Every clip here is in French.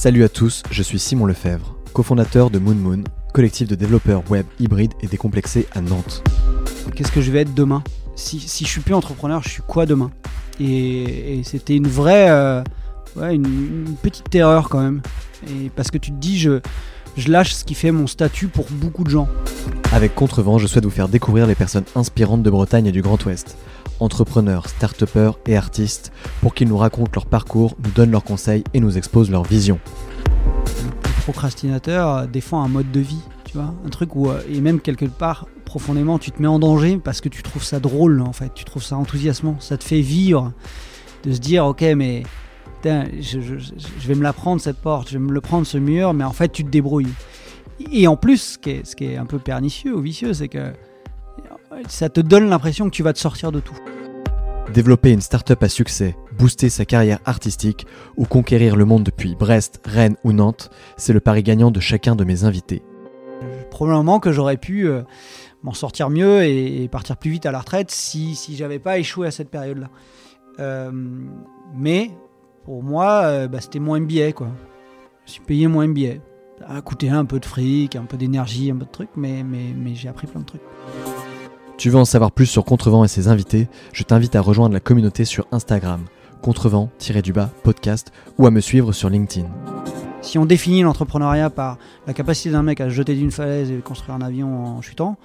Salut à tous, je suis Simon Lefebvre, cofondateur de Moon Moon, collectif de développeurs web hybrides et décomplexés à Nantes. Qu'est-ce que je vais être demain? Si, si je suis plus entrepreneur, je suis quoi demain? Et, et c'était une vraie, euh, ouais, une, une petite erreur quand même. Et parce que tu te dis, je, je lâche ce qui fait mon statut pour beaucoup de gens. Avec Contrevent, je souhaite vous faire découvrir les personnes inspirantes de Bretagne et du Grand Ouest. Entrepreneurs, start et artistes, pour qu'ils nous racontent leur parcours, nous donnent leurs conseils et nous exposent leur vision. Le procrastinateur euh, défend un mode de vie, tu vois, un truc où, euh, et même quelque part, profondément, tu te mets en danger parce que tu trouves ça drôle, en fait, tu trouves ça enthousiasmant, ça te fait vivre, de se dire, ok, mais je, vais me la prendre cette porte, je vais me le prendre ce mur, mais en fait, tu te débrouilles. Et en plus, ce qui est un peu pernicieux ou vicieux, c'est que ça te donne l'impression que tu vas te sortir de tout. Développer une start-up à succès, booster sa carrière artistique ou conquérir le monde depuis Brest, Rennes ou Nantes, c'est le pari gagnant de chacun de mes invités. probablement que j'aurais pu euh, m'en sortir mieux et, et partir plus vite à la retraite si, si j'avais pas échoué à cette période-là. Euh, mais pour moi, euh, bah, c'était mon MBA. Quoi. Je suis payé mon MBA. Ça a coûté un peu de fric, un peu d'énergie, un peu de trucs, mais, mais, mais j'ai appris plein de trucs. Tu veux en savoir plus sur Contrevent et ses invités Je t'invite à rejoindre la communauté sur Instagram, contrevent-du-bas podcast ou à me suivre sur LinkedIn. Si on définit l'entrepreneuriat par la capacité d'un mec à se jeter d'une falaise et construire un avion en chutant,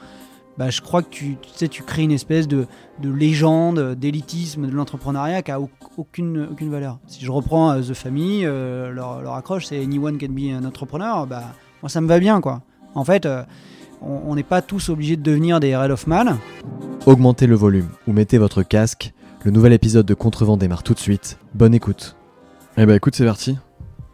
bah, je crois que tu, sais, tu crées une espèce de, de légende, d'élitisme de l'entrepreneuriat qui a au- aucune, aucune valeur. Si je reprends euh, The Family, euh, leur, leur accroche c'est Anyone can be an entrepreneur, bah, moi ça me va bien. quoi. En fait, euh, on n'est pas tous obligés de devenir des Red of Man. Augmentez le volume ou mettez votre casque. Le nouvel épisode de Contrevent démarre tout de suite. Bonne écoute. Eh ben écoute, c'est parti.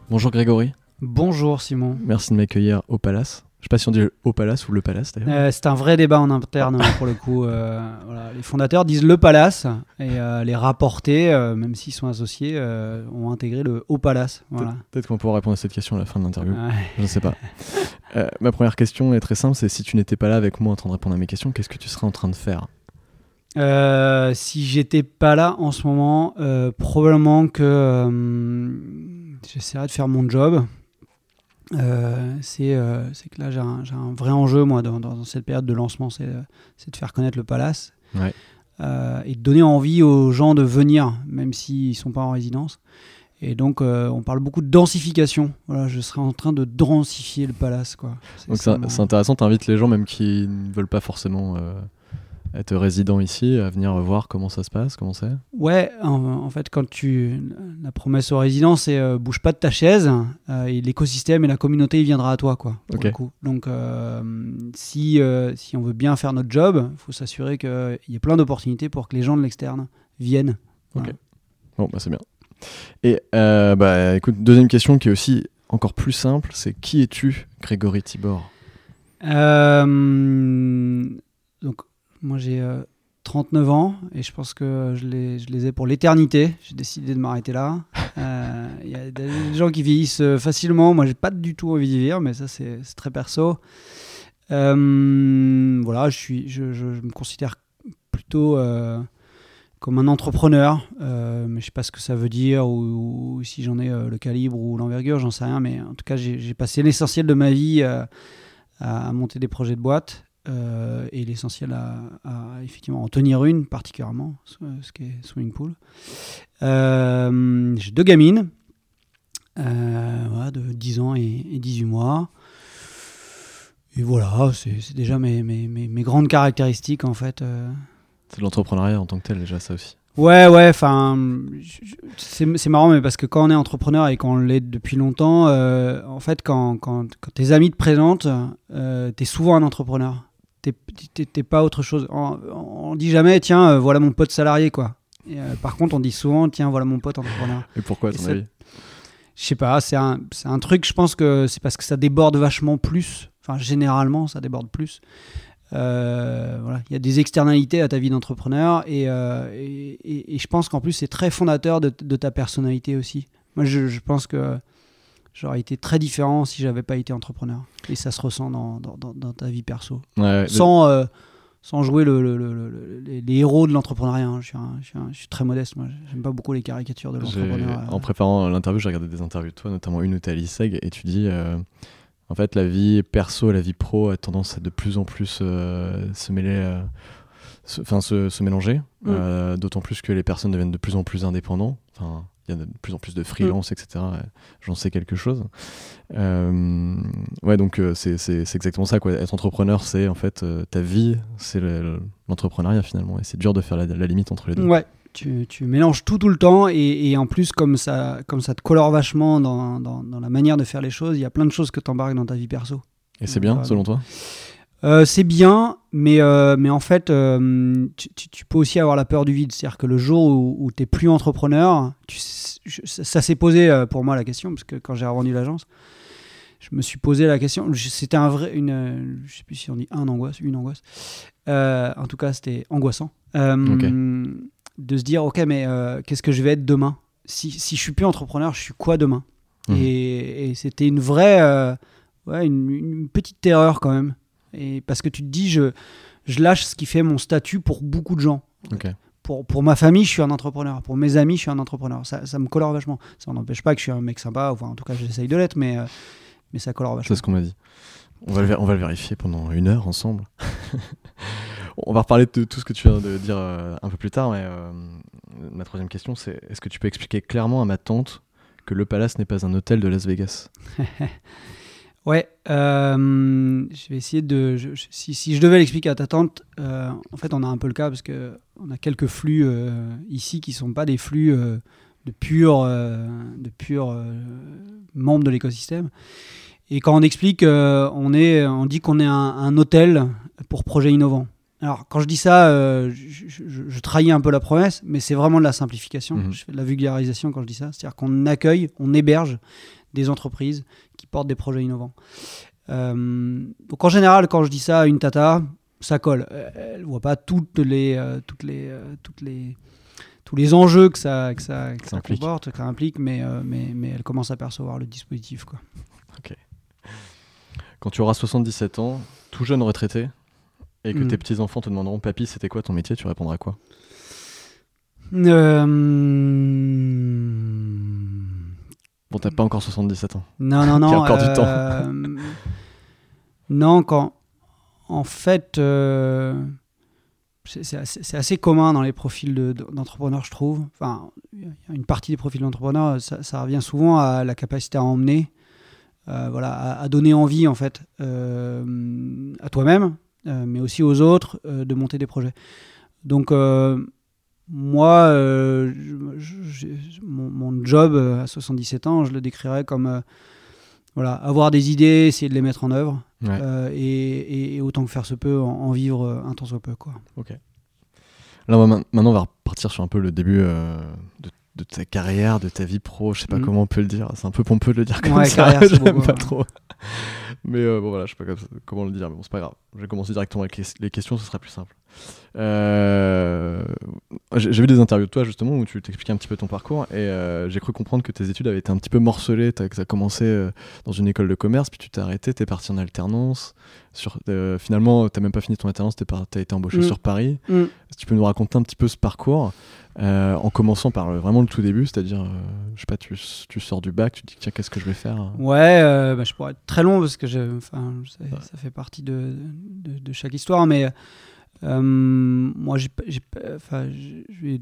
Bonjour Grégory. Bonjour Simon. Merci de m'accueillir au Palace. Je sais pas si on dit au Palace ou le Palace d'ailleurs. Euh, c'est un vrai débat en interne hein, pour le coup. Euh, voilà, les fondateurs disent le palace et euh, les rapportés, même s'ils sont associés, ont intégré le haut palace. Voilà. Peut-être qu'on pourra répondre à cette question à la fin de l'interview. Ouais. Je ne sais pas. Ma première question est très simple, c'est si tu n'étais pas là avec moi en train de répondre à mes questions, qu'est-ce que tu serais en train de faire? Si j'étais pas là en ce moment, probablement que j'essaierais de faire mon job. Euh, c'est euh, c'est que là j'ai un, un vrai enjeu moi dans, dans cette période de lancement, c'est euh, de faire connaître le palace Ouais. Euh, et de donner envie aux gens de venir, même s'ils sont pas en résidence. Et donc on parle beaucoup de densification. Voilà, je serais en train de densifier le palace quoi. Donc c'est mon- intéressant, tu invites les gens même qui ne veulent pas forcément être résidents ici à venir voir comment ça se passe, comment c'est? Ouais, en, en fait, quand tu. La promesse aux résidents, c'est euh, bouge pas de ta chaise, euh, et l'écosystème et la communauté, il viendra à toi, quoi. pour Ok. le coup. Donc, euh, si, si on veut bien faire notre job, il faut s'assurer qu'il y ait plein d'opportunités pour que les gens de l'externe viennent. Voilà. Bon, bah c'est bien. Et bah écoute, deuxième question qui est aussi encore plus simple, c'est qui es-tu, Grégory Tibor? Euh, moi, j'ai euh, 39 ans, et je pense que je les, je les ai pour l'éternité. J'ai décidé de m'arrêter là. Euh, Il y a des gens qui vieillissent euh, facilement. Moi, j'ai pas du tout envie de vieillir, mais ça, c'est très perso. Euh, voilà, je, suis, je, je- je me considère plutôt euh, comme un entrepreneur, euh, mais je sais pas ce que ça veut dire ou, ou si j'en ai euh, le calibre ou l'envergure, j'en sais rien. Mais en tout cas, j'ai passé l'essentiel de ma vie euh, à monter des projets de boîte euh, et l'essentiel à, à effectivement en tenir une particulièrement, ce ce qui est Swimming Pool. Euh, j'ai deux gamines euh, voilà, de 10 ans et, et 18 mois. Et voilà, c'est déjà mes, mes, mes, mes grandes caractéristiques en fait. C'est de l'entrepreneuriat en tant que tel déjà ça aussi. Ouais, ouais, enfin, c'est c'est marrant, mais parce que quand on est entrepreneur et qu'on l'est depuis longtemps, euh, en fait, quand, quand, quand tes amis te présentent, euh, t'es souvent un entrepreneur. T'es- pas autre chose. On, on dit jamais, tiens, euh, voilà mon pote salarié, quoi. Et, euh, par contre, on dit souvent, tiens, voilà mon pote entrepreneur. Et pourquoi à ton avis? Je sais pas, c'est un, un truc, je pense que c'est parce que ça déborde vachement plus. Enfin, généralement, ça déborde plus. Euh, voilà, il y a des externalités à ta vie d'entrepreneur et, et, et- et je pense qu'en plus c'est très fondateur de, de ta personnalité aussi. Moi, je, je pense que j'aurais été très différent si j'avais pas été entrepreneur. Et ça se ressent dans, dans, ta vie perso. Sans, euh, sans jouer le, les héros de l'entrepreneuriat. Hein. Je, je, je, suis très modeste, moi. J'aime pas beaucoup les caricatures de l'entrepreneuriat. Euh. En préparant l'interview, j'ai regardé des interviews de toi, notamment une où tu Seg, et tu dis. Euh, en fait, la vie perso et la vie pro a tendance à de plus en plus se mêler enfin se, mélanger, mm. d'autant plus que les personnes deviennent de plus en plus indépendants. Enfin, il y a de plus en plus de freelance, etc. euh, J'en sais quelque chose. Euh, ouais, donc euh, c'est exactement ça. Quoi. Être entrepreneur, c'est en fait euh, ta vie, c'est le- l'entrepreneuriat finalement, et c'est dur de faire la, la limite entre les deux. Ouais, tu, tu mélanges tout tout le temps et, et en plus comme ça, comme ça te colore vachement dans, dans, dans la manière de faire les choses, il y a plein de choses que tu embarques dans ta vie perso. Et c'est bien, selon toi? Euh, c'est bien, mais, euh, mais en fait, euh, tu, peux aussi avoir la peur du vide. C'est-à-dire que le jour où, tu n'es plus entrepreneur, tu s- je- ça, ça s'est posé pour moi la question, parce que quand j'ai revendu l'agence, je me suis posé la question. C'était un vrai, une, je sais plus si on dit un angoisse, une angoisse. En tout cas, c'était angoissant. De se dire, ok, mais qu'est-ce que je vais être demain? Si, si je suis plus entrepreneur, je suis quoi demain? Mhm. Et, et c'était une vraie, ouais, une, une petite terreur quand même. Et parce que tu te dis, je, je lâche ce qui fait mon statut pour beaucoup de gens. Pour, pour ma famille, je suis un entrepreneur. Pour mes amis, je suis un entrepreneur. Ça, ça me colore vachement. Ça n'empêche pas que je suis un mec sympa. Enfin, en tout cas, j'essaye de l'être, mais, euh, mais ça colore vachement. C'est ce qu'on m'a dit. On va, le, ver- on va le vérifier pendant une heure ensemble. on va reparler de tout ce que tu viens de dire euh, un peu plus tard, mais euh, ma troisième question, c'est est-ce que tu peux expliquer clairement à ma tante que le Palace n'est pas un hôtel de Las Vegas? Ouais, euh, je vais essayer de. je- je- si, si je devais l'expliquer à ta tante, euh, en fait, on a un peu le cas parce que on a quelques flux euh, ici qui sont pas des flux de purs de euh, membres de l'écosystème. Et quand on explique, on est, on dit qu'on est un, un hôtel pour projets innovants. Alors, quand je dis ça, je, je- je- je trahis un peu la promesse, mais c'est vraiment de la simplification. Mhm. Je fais de la vulgarisation quand je dis ça. C'est-à-dire qu'on accueille, on héberge des entreprises qui portent des projets innovants. Euh, donc en général, quand je dis ça à une tata, ça colle. Euh, Elle voit pas toutes les, euh, toutes les, euh, toutes les, tous les enjeux que ça, que ça, que Ça comporte, que ça implique, mais, mais, mais elle commence à percevoir le dispositif. Quoi. Quand tu auras 77 ans, tout jeune retraité, et que tes petits-enfants te demanderont Papy, c'était quoi ton métier? Tu répondras quoi? Euh, Bon, t'as pas encore 77 ans. Non, non, non. Qui a encore du temps. euh, non, quand. En fait, euh, c'est assez, commun dans les profils de- de- d'entrepreneurs, je trouve. Enfin, une partie des profils d'entrepreneurs, ça, ça revient souvent à la capacité à emmener, euh, voilà, à, à donner envie, en fait, euh, à toi-même, euh, mais aussi aux autres, de monter des projets. Donc, moi, euh, je- je- je- mon, mon job euh, à 77 ans, je le décrirais comme euh, voilà, avoir des idées, essayer de les mettre en œuvre, Ouais. euh, et, et- et autant que faire se peut, en, en vivre un tant soit peu. Quoi. Ma- maintenant, on va repartir sur un peu le début de, de ta carrière, de ta vie pro. Je sais pas Mhm. comment on peut le dire. C'est un peu pompeux de le dire comme Ouais, ça. J'aime pas trop. Mais euh, bon, voilà, je sais pas comme- comment le dire. Mais bon, c'est pas grave. Je vais commencer directement avec les, les questions, ce sera plus simple. Euh, J'ai vu des interviews de toi justement où tu t'expliquais un petit peu ton parcours et euh, j'ai cru comprendre que tes études avaient été un petit peu morcelées. Tu as, commencé dans une école de commerce, puis tu t'es arrêté, tu es parti en alternance. Sur, finalement, tu même pas fini ton alternance, tu as été embauché Mm. sur Paris. Mm. Tu peux nous raconter un petit peu ce parcours, euh, en commençant par euh, vraiment le tout début, c'est-à-dire, euh, je sais pas, tu, tu sors du bac, tu te dis, tiens, qu'est-ce que je vais faire Ouais, euh, bah, je pourrais être très long parce que je, enfin, ça, ça fait partie de, de, de chaque histoire, mais euh, moi, j'ai, enfin,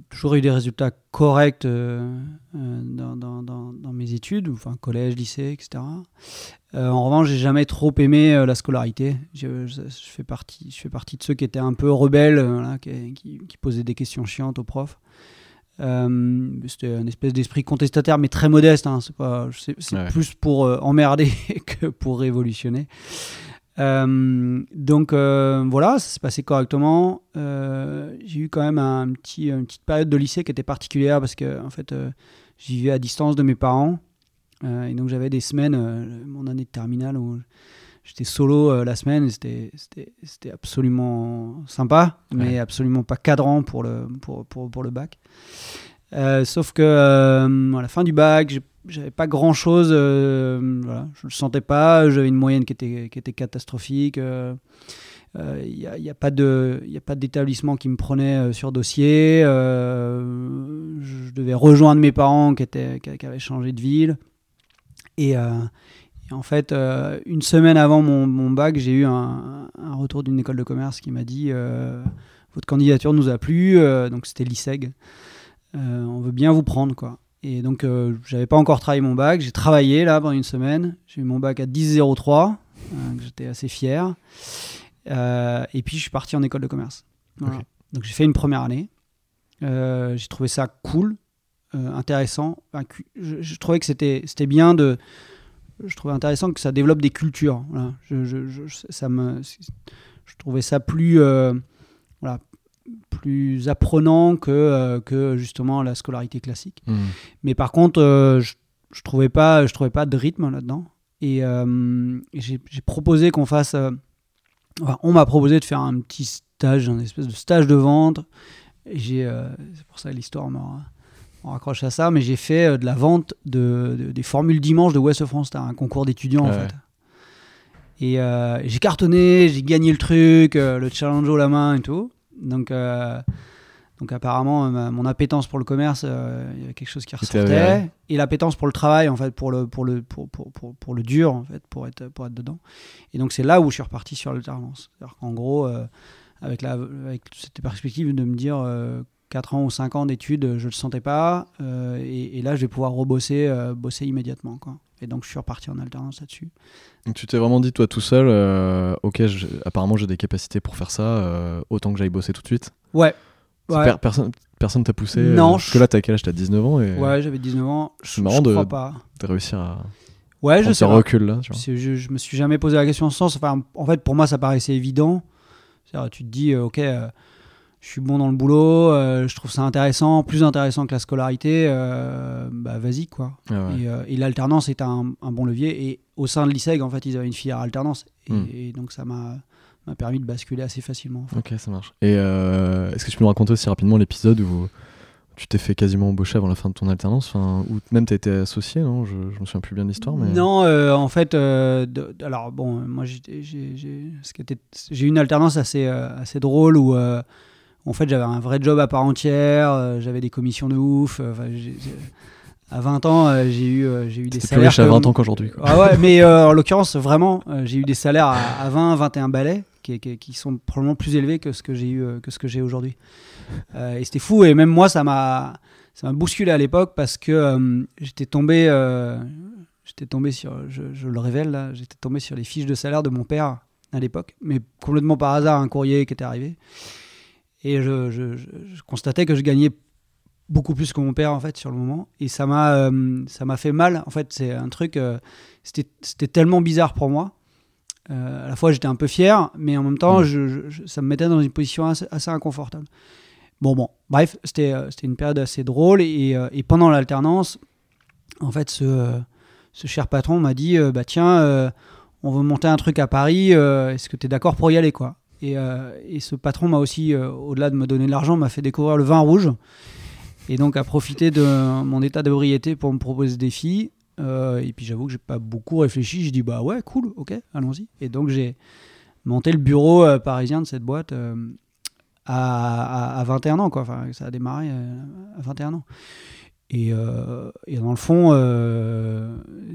toujours eu des résultats corrects euh, euh, dans, dans, dans, dans mes études, enfin collège, lycée, etc. Euh, en revanche, j'ai jamais trop aimé la scolarité. Je, je- je fais partie, je fais partie de ceux qui étaient un peu rebelles, voilà, qui, qui, qui posaient des questions chiantes aux profs. C'était une espèce d'esprit contestataire, mais très modeste. hein. C'est Ouais. plus pour emmerder que pour révolutionner. Euh, donc euh, voilà, ça s'est passé correctement. Euh, j'ai eu quand même un petit, une petite période de lycée qui était particulière parce que en fait, j'y vivais à distance de mes parents. Et donc j'avais des semaines, mon année de terminale, où j'étais solo la semaine c'était, c'était, c'était absolument sympa, mais Ouais. absolument pas cadrant pour le, pour, pour, pour le bac. Euh, sauf que euh, à la fin du bac, j'avais pas grand chose, voilà, je le sentais pas, j'avais une moyenne qui était, catastrophique. euh, il n'y a, y a, pas d'établissement qui me prenait sur dossier. je devais rejoindre mes parents qui, avaient changé de ville. Et, en fait, une semaine avant mon, bac, j'ai eu un retour d'une école de commerce qui m'a dit votre candidature nous a plu, donc c'était l'ISEG. On veut bien vous prendre quoi. Et donc, euh, j'avais pas encore travaillé mon bac. J'ai travaillé là pendant une semaine. J'ai eu mon bac à 10.03. Euh, J'étais assez fier. Euh, et puis, je suis parti en école de commerce. Donc, j'ai fait une première année. Euh, j'ai trouvé ça cool, intéressant. je, trouvais que c'était bien de. Je trouvais intéressant que ça développe des cultures. Voilà. Je, je, ça me, je trouvais ça plus. voilà, plus apprenant que, euh, que justement la scolarité classique. Hmm. Mais par contre, euh, je, je trouvais pas, je trouvais pas de rythme là-dedans. Et, euh, j'ai proposé qu'on fasse. on m'a proposé de faire un petit stage, un espèce de stage de vente. C'est pour ça l'histoire on raccroche à ça, mais j'ai fait de la vente de, des formules dimanche de Ouest France. C'était un concours d'étudiants en fait. Et j'ai cartonné, j'ai gagné le truc, le challenge au la main et tout. Donc, euh, donc apparemment, mon appétence pour le commerce, euh, il y a quelque chose qui ressortait. Et l'appétence pour le travail, en fait, pour le, pour le, pour, pour, pour, pour, le dur, en fait, pour être, pour être dedans. Et donc c'est là où je suis reparti sur l'alternance. C'est-à-dire qu'en gros, euh, avec, la, avec cette perspective de me dire 4 ans ou 5 ans d'études, je ne le sentais pas. Et, et, là, je vais pouvoir rebosser bosser immédiatement. Quoi. Et donc, je suis reparti en alternance là-dessus. Donc, tu t'es vraiment dit, toi, tout seul, euh, ok, apparemment, j'ai des capacités pour faire ça, euh, autant que j'aille bosser tout de suite Ouais. personne personne t'a poussé euh, Non. Parce que là, t'as quel âge? T'as 19 ans et... Ouais, j'avais 19 ans. C'est marrant de, crois pas. de réussir à. Ouais, je sais. recul là. Tu vois. Je, je, me suis jamais posé la question en ce sens. Enfin, en fait, pour moi, ça paraissait évident. Tu te dis, ok je suis bon dans le boulot, euh, je trouve ça intéressant, plus intéressant que la scolarité, euh, bah vas-y quoi. Ah euh, et, l'alternance est un, bon levier. Et au sein de l'ISEG, en fait, ils avaient une filière alternance. Et, hmm. donc ça m'a permis de basculer assez facilement. Ok, ça marche. Et est-ce que tu peux nous raconter aussi rapidement l'épisode où tu t'es fait quasiment embaucher avant la fin de ton alternance, enfin, ou même tu as été associé, non? Je, je me souviens plus bien de l'histoire. Mais... Non, en fait, alors bon, moi j'ai eu une alternance assez, assez drôle où en fait, j'avais un vrai job à part entière, euh, j'avais des commissions de ouf. Euh, à 20 ans, euh, j'ai eu, j'ai eu des salaires. plus riche à 20 ans qu'aujourd'hui. Ah ouais, mais en l'occurrence, vraiment, j'ai eu des salaires à, 20, 21 balais qui, qui, sont probablement plus élevés que ce que j'ai eu, que ce que j'ai aujourd'hui. et c'était fou. Et même moi, ça m'a, ça m'a bousculé à l'époque parce que j'étais tombé, j'étais tombé sur, je, je, le révèle là, j'étais tombé sur les fiches de salaire de mon père à l'époque, mais complètement par hasard, un courrier qui était arrivé. Et je, constatais que je gagnais beaucoup plus que mon père en fait sur le moment. Et ça m'a euh, ça m'a fait mal en fait. C'est un truc euh, c'était tellement bizarre pour moi. Euh, à la fois j'étais un peu fier mais en même temps je, ça me mettait dans une position assez, inconfortable. Bon bon. Bref c'était c'était une période assez drôle. Et, et pendant l'alternance en fait ce, ce cher patron m'a dit bah tiens on veut monter un truc à Paris est-ce que tu es d'accord pour y aller quoi? Euh, et, ce patron m'a aussi, euh, au-delà de me donner de l'argent, m'a fait découvrir le vin rouge. Et donc a profité de mon état d'ébriété pour me proposer des filles. Euh, et puis j'avoue que j'ai pas beaucoup réfléchi. J'ai dit bah ouais, cool, ok, allons-y. Et donc j'ai monté le bureau parisien de cette boîte à, à, 21 ans, quoi. Enfin, ça a démarré à 21 ans. Et, et, dans le fond,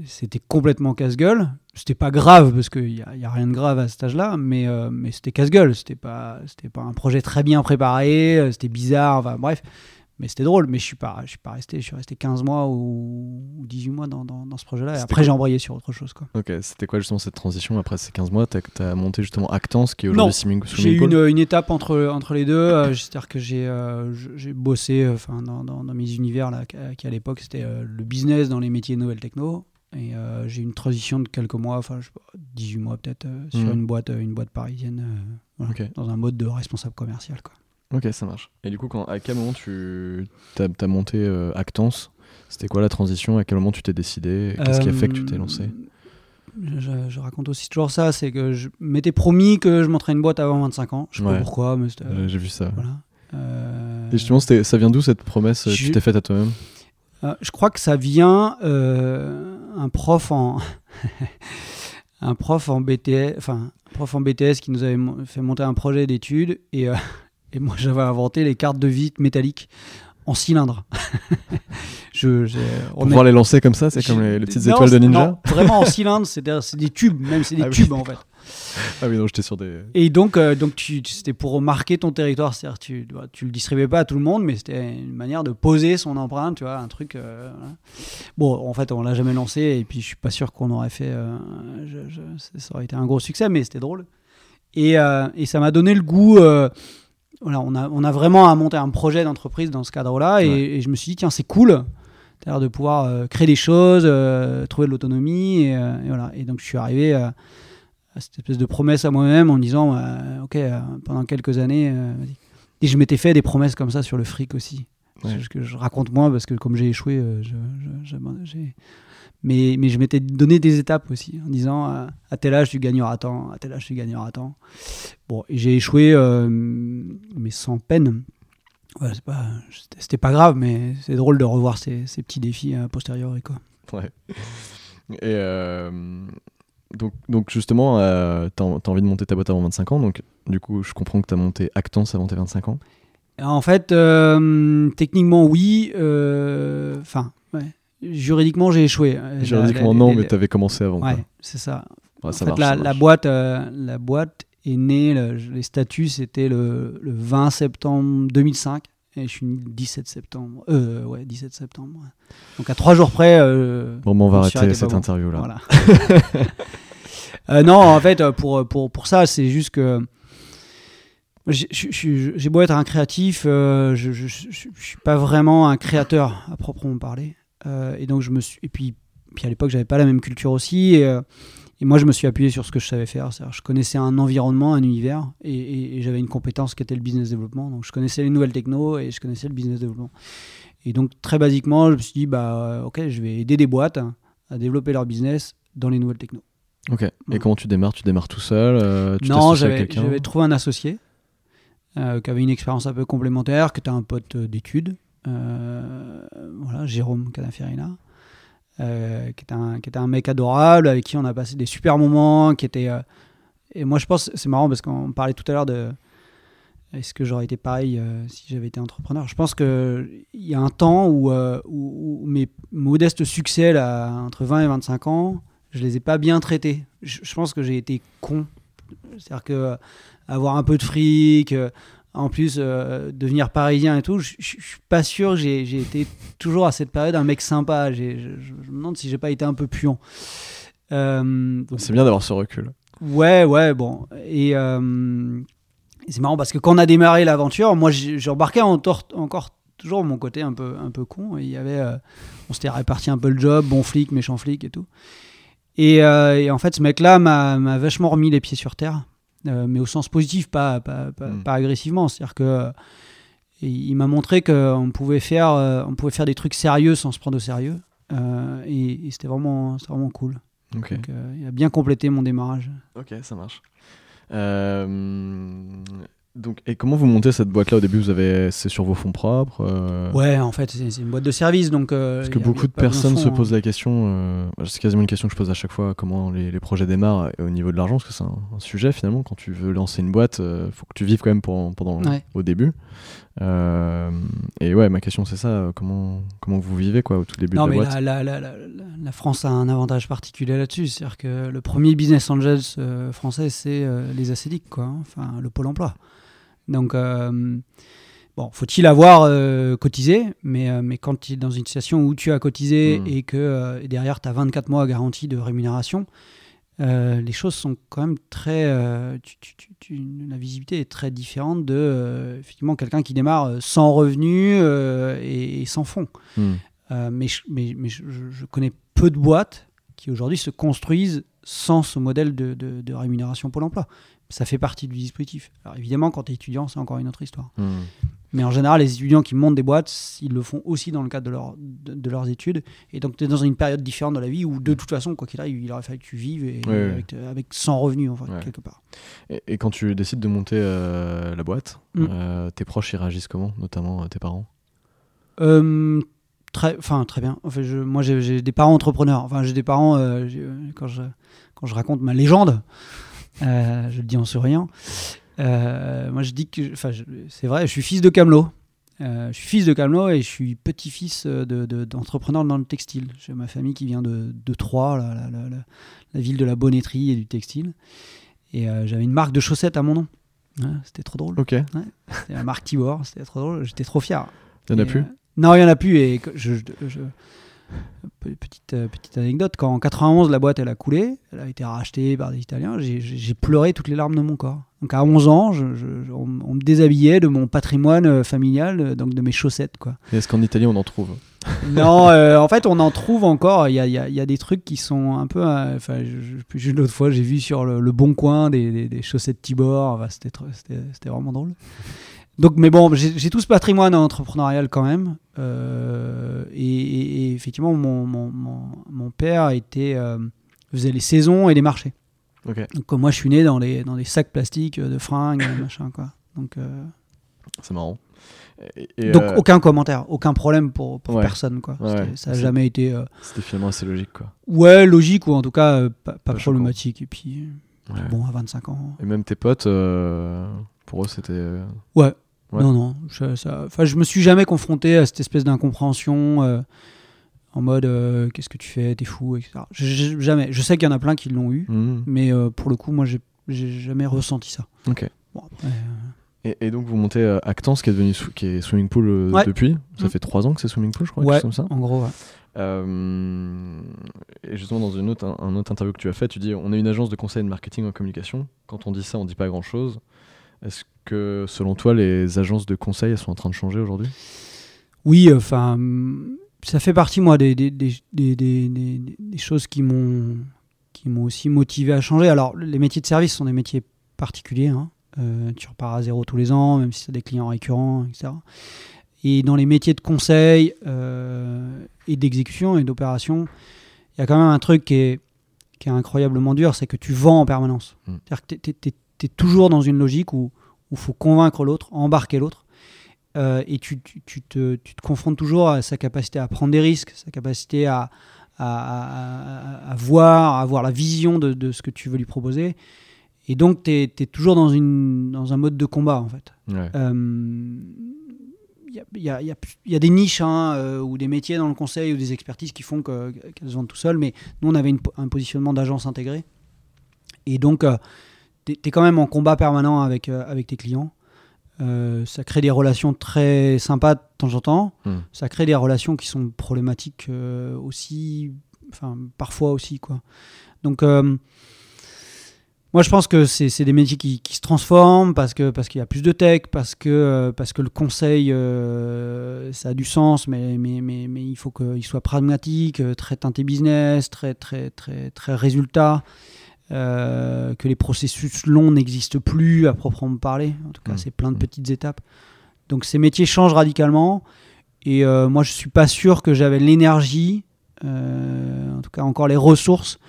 c'était complètement casse-gueule c'était pas grave parce qu'il n'y a, a, rien de grave à cet âge-là, mais, euh, c'était casse-gueule. C'était pas, pas un projet très bien préparé, euh, c'était bizarre, enfin bref. Mais c'était drôle, mais je suis pas, pas resté, je suis resté 15 mois ou, 18 mois dans, dans, dans ce projet-là. Et après, j'ai embrayé sur autre chose. Quoi. Ok, c'était quoi justement cette transition après ces 15 mois? Tu as, monté justement Actance qui est aujourd'hui Swimming J'ai eu une, une, étape entre, entre les deux. Euh, C'est-à-dire que j'ai j'ai bossé enfin dans, dans, mes univers là, qui à l'époque c'était le business dans les métiers nouvelles techno. Et euh, j'ai une transition de quelques mois, enfin 18 mois peut-être, euh, sur hmm. une, boîte, euh, une boîte parisienne, dans un mode de responsable commercial. Quoi. Ok, ça marche. Et du coup, quand, à quel moment tu as, monté Actance? C'était quoi la transition? À quel moment tu t'es décidé? Qu'est-ce qui a fait que tu t'es lancé? Je, raconte aussi toujours ça, c'est que je m'étais promis que je montrais une boîte avant 25 ans. Je sais pas pourquoi, mais J'ai vu ça. Et justement, ça vient d'où cette promesse? que tu t'es faite à toi-même? Je crois que ça vient un prof en un prof en BTS, enfin, prof en BTS qui nous avait fait monter un projet d'études et, euh, et moi j'avais inventé les cartes de visite métalliques en cylindre. je, Pour on est- pouvoir les lancer comme ça, c'est comme les, les petites Non, étoiles de ninja non, vraiment en cylindre, c'est des tubes, même c'est des Ah oui. tubes en fait. Ah oui, non, j'étais sur des. Et donc, euh, donc c'était pour marquer ton territoire, c'est-à-dire tu, tu le distribuais pas à tout le monde, mais c'était une manière de poser son empreinte, tu vois, un truc. euh, voilà. Bon, en fait, on l'a jamais lancé, et puis je suis pas sûr qu'on aurait fait. euh, je- je- ça aurait été un gros succès, mais c'était drôle. Et, et ça m'a donné le goût. Voilà, on a, on a vraiment à monter un projet d'entreprise dans ce cadre-là, et, Ouais. et je me suis dit tiens, c'est cool. De pouvoir euh, créer des choses, euh, trouver de l'autonomie, et, euh, et voilà. Et donc je suis arrivé à, cette espèce de promesse à moi-même en me disant ok pendant quelques années et je m'étais fait des promesses comme ça sur le fric aussi Ouais. Que je raconte moi parce que comme j'ai échoué j'ai- mais, mais je m'étais donné des étapes aussi en disant euh, à tel âge tu gagneras tant à tel âge tu gagneras tant bon j'ai échoué euh, mais sans peine Ouais, c'est pas c'était c'était pas grave mais c'est drôle de revoir ces, ces petits défis a posteriori quoi Ouais. Et euh, donc, donc justement, euh, t'as as envie de monter ta boîte avant 25 ans, donc du coup, je comprends que t'as monté Actance avant tes 25 ans. En fait, euh, techniquement, oui. euh, Enfin, ouais. Juridiquement, j'ai échoué. Euh, Juridiquement, la- non, mais t'avais commencé avant. Ouais, c'est ça. Ouais, en ça fait, marche, la, ça la marche. boîte, euh, la boîte est née, le- les statuts, c'était le, le 20 septembre 2005. Et je suis né le 17 septembre. Euh, ouais, 17 septembre. ouais. Donc à trois jours près. euh, Bon, bah, on va arrêter cette pas bon. interview là. Voilà. Euh, non, en fait, pour, pour, pour ça, c'est juste que j'ai- beau être un créatif, euh, je, je suis pas vraiment un créateur à proprement parler. Euh, et donc, je me suis. Et puis, puis à l'époque, j'avais pas la même culture aussi. Et, euh, et moi, je me suis appuyé sur ce que je savais faire. Je connaissais un environnement, un univers, et, et- et j'avais une compétence qui était le business développement. Donc, je connaissais les nouvelles techno et je connaissais le business développement. Et donc, très basiquement, je me suis dit, bah, euh, ok, je vais aider des boîtes à développer leur business dans les nouvelles techno. Ok. Et comment tu démarres? Tu démarres tout seul euh, tu non, j'avais trouvé un associé euh, qui avait une expérience un peu complémentaire, qui était un pote d'études. Euh, voilà, Jérôme Canaferina. euh, qui, était un, qui un mec adorable, avec qui on a passé des super moments, qui était... euh, et moi, je pense, c'est marrant parce qu'on parlait tout à l'heure de... Est-ce que j'aurais été pareil euh, si j'avais été entrepreneur? Je pense qu'il y a un temps où, où, mes modestes succès, là, entre 20 et 25 ans, je les ai pas bien traités. Je, je pense que j'ai été con. C'est-à-dire que avoir un peu de fric, en plus euh, devenir parisien et tout, je, suis pas sûr j'ai été toujours à cette période un mec sympa. Je, me demande si j'ai pas été un peu puant. Euh, C'est bien d'avoir ce recul. Ouais, ouais, bon. Et, euh, c'est marrant parce que quand on a démarré l'aventure, moi j'ai tor- encore toujours mon côté un peu, un peu con. Il y avait, on s'était réparti un peu le job, bon flic, méchant flic et tout. Et, et en fait, ce mec-là m'a vachement remis les pieds sur terre, mais au sens positif, pas, pas, pas, Mm. pas agressivement. C'est-à-dire que euh, il m'a montré qu'on pouvait faire, euh, on pouvait faire des trucs sérieux sans se prendre au sérieux. Euh, et et c'était vraiment, vraiment cool. Donc, euh, il a bien complété mon démarrage. Ok, ça marche. Euh, donc, et comment vous montez cette boîte-là? Au début Vous avez, c'est sur vos fonds propres euh, Ouais, en fait, c'est une boîte de service, donc. euh, Parce que beaucoup de personnes se fonds, hein. posent la question, euh, c'est quasiment une question que je pose à chaque fois, comment les, les projets démarrent au niveau de l'argent, parce que c'est un, un sujet finalement. Quand tu veux lancer une boîte, il faut que tu vives quand même pour- pendant, Ouais. au début. Et ouais, ma question c'est ça, comment, comment vous vivez quoi, au tout début Non, de la mais boîte? la, la, la, France a un avantage particulier là-dessus. C'est-à-dire que le premier business angels français, c'est les ACDIC, quoi. hein. Enfin, le Pôle emploi. Donc, euh, bon, faut-il avoir euh, cotisé, mais, euh, mais quand tu es dans une situation où tu as cotisé Mm. et que et derrière, tu as 24 mois garantie de rémunération, les choses sont quand même très. tu- tu- tu- tu- la visibilité est très différente de effectivement quelqu'un qui démarre sans revenus euh, et, et sans fonds. Hmm. Mais je, mais, mais je, je- je connais peu de boîtes qui aujourd'hui se construisent sans ce modèle de, de- de rémunération Pôle emploi. Ça fait partie du dispositif. Alors évidemment, quand tu es étudiant, c'est encore une autre histoire. Hmm. Mais en général, les étudiants qui montent des boîtes, ils le font aussi dans le cadre de, leur, de, de leurs études. Et donc, tu es dans une période différente de la vie où, de toute façon, quoi qu'il arrive, il aurait fallu que tu vives et, Ouais, ouais. avec, avec sans revenus, enfin, Ouais. quelque part. Et, et quand tu décides de monter euh, la boîte, Mm. euh, tes proches ils réagissent comment, notamment euh, tes parents? Euh, très, enfin très bien. En fait, je, moi, j'ai des parents entrepreneurs. Enfin, j'ai des parents quand je quand je raconte ma légende, euh, je le dis en souriant. euh, moi, je dis que, enfin, c'est vrai, je suis fils de Camelot. Euh, je suis fils de Camelot et je suis petit-fils de- de- d'entrepreneurs dans le textile. J'ai ma famille qui vient de, de Troyes, la, la- la- la- la ville de la bonnetterie et du textile. Et j'avais une marque de chaussettes à mon nom. Ouais, C'était trop drôle. Ok. Il C'était la marque Tibor. C'était trop drôle. J'étais trop fier. y en a Et, plus Non, il y en a plus. Et je, je- je- pe- petite, euh, petite anecdote, quand en 91 la boîte elle a coulé, elle a été rachetée par des Italiens, j'ai- pleuré toutes les larmes de mon corps. Donc à 11 ans, je- je- je- on, on me déshabillait de mon patrimoine euh, familial, euh, donc de mes chaussettes. quoi. Est-ce qu'en Italie on en trouve? Non, euh, en fait, on en trouve encore. Il y y y a des trucs qui sont un peu. Enfin, juste l'autre fois, j'ai vu sur le, le bon coin des, des- des chaussettes Tibor. Enfin, c'était vraiment drôle. Donc, mais bon, j'ai tout ce patrimoine entrepreneurial quand même. Euh, et, effectivement, mon, mon, mon, mon père était, euh, faisait les saisons et les marchés. Donc, moi, je suis né dans, les, dans des sacs plastiques de fringues, machin, quoi. Donc, euh, C'est marrant. Et, et, donc euh, aucun commentaire, aucun problème pour, pour Ouais. personne, quoi. Ouais, ça n'a c'est- jamais été. euh, C'était finalement assez logique quoi. Ouais, logique ou en tout cas euh, pas, pas Pas problématique. Et puis, Ouais. bon, à 25 ans. Et même tes potes, pour eux c'était. Ouais. Ouais. Non, non. Je, ça, enfin, je me suis jamais confronté à cette espèce d'incompréhension euh, en mode euh, qu'est-ce que tu fais, t'es fou, etc. Je- je- jamais. Je sais qu'il y en a plein qui l'ont eu, hmm. mais euh, pour le coup, moi, j'ai jamais ressenti ça. Ok. Bon, après, Et, et donc vous montez Actance qui est devenu qui est swimming pool euh, Ouais. depuis. Ça Mm. fait trois ans que c'est swimming pool je crois. Ouais. comme ça. en gros, ouais. Euh, et justement, dans une autre, un, un autre interview que tu as fait, tu dis on est une agence de conseil de marketing en communication. Quand on dit ça, on dit pas grand chose. Est-ce que, selon toi, les agences de conseil elles sont en train de changer aujourd'hui? Oui, enfin, ça fait partie, moi, des, des, des, des, des- des- des choses qui m'ont qui m'ont aussi motivé à changer. Alors, les métiers de service sont des métiers particuliers. hein. Euh, tu repars à zéro tous les ans, même si tu as des clients récurrents, etc. Et dans les métiers de conseil euh, et d'exécution et d'opération, il y a quand même un truc qui est, qui est incroyablement dur, c'est que tu vends en permanence. Mm. C'est-à-dire que tu es, toujours dans une logique où il faut convaincre l'autre, embarquer l'autre. Euh, et tu, tu- tu te, tu te confrontes toujours à sa capacité à prendre des risques, sa capacité à, à, à- à voir, à avoir la vision de, de ce que tu veux lui proposer. Et donc, tu es, toujours dans, une, dans un mode de combat, en fait. Ouais. Il y, a, il y y a- il y a des niches hein, euh, ou des métiers dans le conseil ou des expertises qui font que- qu'elles se vendent tout seules, mais nous, on avait une un positionnement d'agence intégrée. Et donc, tu es, quand même en combat permanent avec, euh, avec tes clients. Euh, ça crée des relations très sympas de temps en temps. Hmm. Ça crée des relations qui sont problématiques euh, aussi, enfin, parfois aussi. Quoi. Donc, euh, moi, je pense que c'est des métiers qui, qui se transforment parce que parce qu'il y a plus de tech, parce que parce que le conseil, ça a du sens, mais mais mais, mais il faut qu'il soit pragmatique, très teinté business, très très très très résultat. Euh, que les processus longs n'existent plus à proprement parler. En tout cas, Mm. c'est plein de Mm. petites étapes. Donc ces métiers changent radicalement. Et euh, moi, je suis pas sûr que j'avais l'énergie, euh, en tout cas encore les ressources,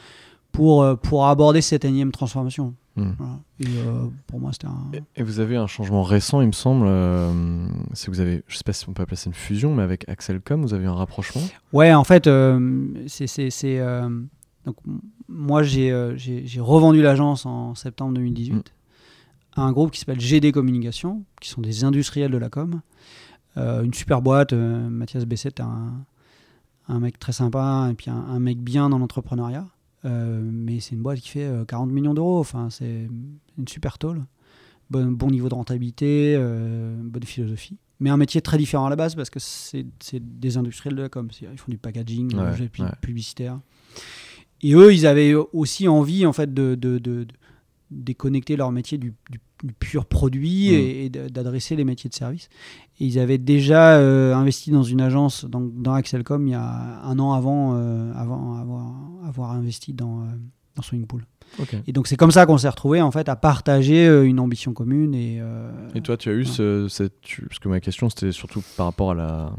pour, pour aborder cette énième transformation. Voilà. Et euh, pour moi, c'était un... Et, et vous avez un changement récent, il me semble. que vous avez, je sais pas si on peut appeler ça une fusion, mais avec Axelcom, vous avez eu un rapprochement? Ouais, en fait, c'est... donc, moi, j'ai euh, j'ai- revendu l'agence en septembre 2018 Mm. à un groupe qui s'appelle GD Communication, qui sont des industriels de la com. Euh, une super boîte. euh, Mathias Besset, un, un mec très sympa et puis un, un mec bien dans l'entrepreneuriat. Euh, mais c'est une boîte qui fait euh, 40 millions d'euros. Enfin, c'est une super tôle. Bon, bon niveau de rentabilité, bonne philosophie. Mais un métier très différent à la base parce que c'est des industriels de la com. Ils font du packaging, Ouais, publicitaire. Et eux, ils avaient aussi envie en fait de, de, de- de déconnecter leur métier du, du- du pur produit Mm. et, d'adresser les métiers de service. Et ils avaient déjà euh, investi dans une agence, donc dans Axelcom, il y a un an avant, euh, avant avoir, avoir investi dans, euh, dans Swimming Pool. Ok. Et donc c'est comme ça qu'on s'est retrouvés en fait à partager euh, une ambition commune et, Et toi, tu as eu Ouais. ce, cette, parce que ma question c'était surtout par rapport à la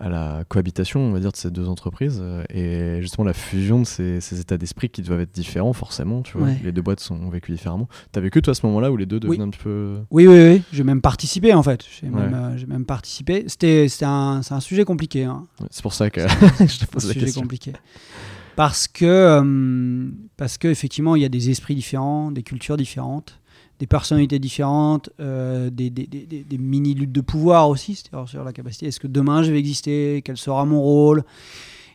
à la cohabitation, on va dire, de ces deux entreprises euh, et justement la fusion de ces, ces états d'esprit qui doivent être différents, forcément. Tu vois, Ouais. les deux boîtes sont vécues différemment. T'as vécu toi à ce moment-là où les deux devenaient Oui. un petit peu. Oui, oui, oui. J'ai même participé en fait. J'ai Ouais. même, euh, même participé. C'était, c'était un, c'est un sujet compliqué. Hein. C'est pour ça que je te pose un la sujet question. compliqué. Parce que, euh, parce que effectivement, il y a des esprits différents, des cultures différentes, des personnalités différentes, euh, des, des, des- des- des mini luttes de pouvoir aussi, c'est-à-dire sur la capacité. Est-ce que demain je vais exister Quel sera mon rôle?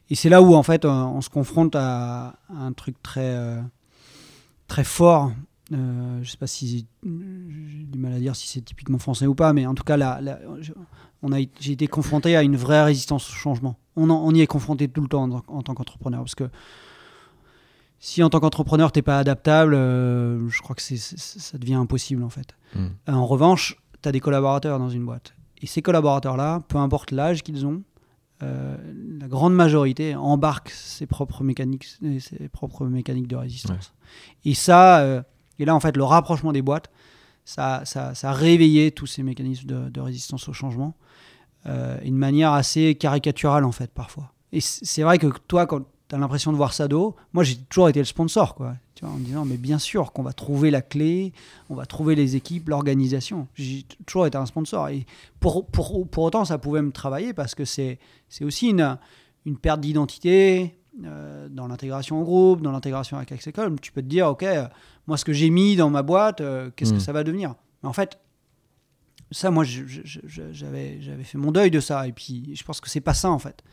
Et c'est là où en fait on, se confronte à, un truc très euh, très fort. Euh, je sais pas si j'ai du mal à dire si c'est typiquement français ou pas, mais en tout cas là, là, j'ai été confronté à une vraie résistance au changement. On, en- on y est confronté tout le temps en, en tant qu'entrepreneur. Parce que si en tant qu'entrepreneur, tu n'es pas adaptable, euh, je crois que c'est, ça devient impossible en fait. Mm. Euh, En revanche, tu as des collaborateurs dans une boîte. Et ces collaborateurs-là, peu importe l'âge qu'ils ont, euh, la grande majorité embarquent ses propres mécaniques, ses propres mécaniques de résistance. Et ça, euh, et là en fait, le rapprochement des boîtes, ça, ça, ça a réveillé tous ces mécanismes de, de résistance au changement, d'une manière assez caricaturale en fait parfois. Et c'est vrai que toi, quand tu as l'impression de voir ça d'eau, moi j'ai toujours été le sponsor, quoi. Tu vois, en me disant, mais bien sûr qu'on va trouver la clé, on va trouver les équipes, l'organisation. J'ai toujours été un sponsor. Et pour, pour, pour autant, ça pouvait me travailler parce que c'est c'est aussi une, une perte d'identité euh, dans l'intégration au groupe, dans l'intégration avec Axecom. Tu peux te dire, OK, euh, moi, ce que j'ai mis dans ma boîte, euh, qu'est-ce que ça va devenir? Mais en fait, ça, moi, j'avais fait mon deuil de ça. Et puis, je pense que c'est pas ça, en fait.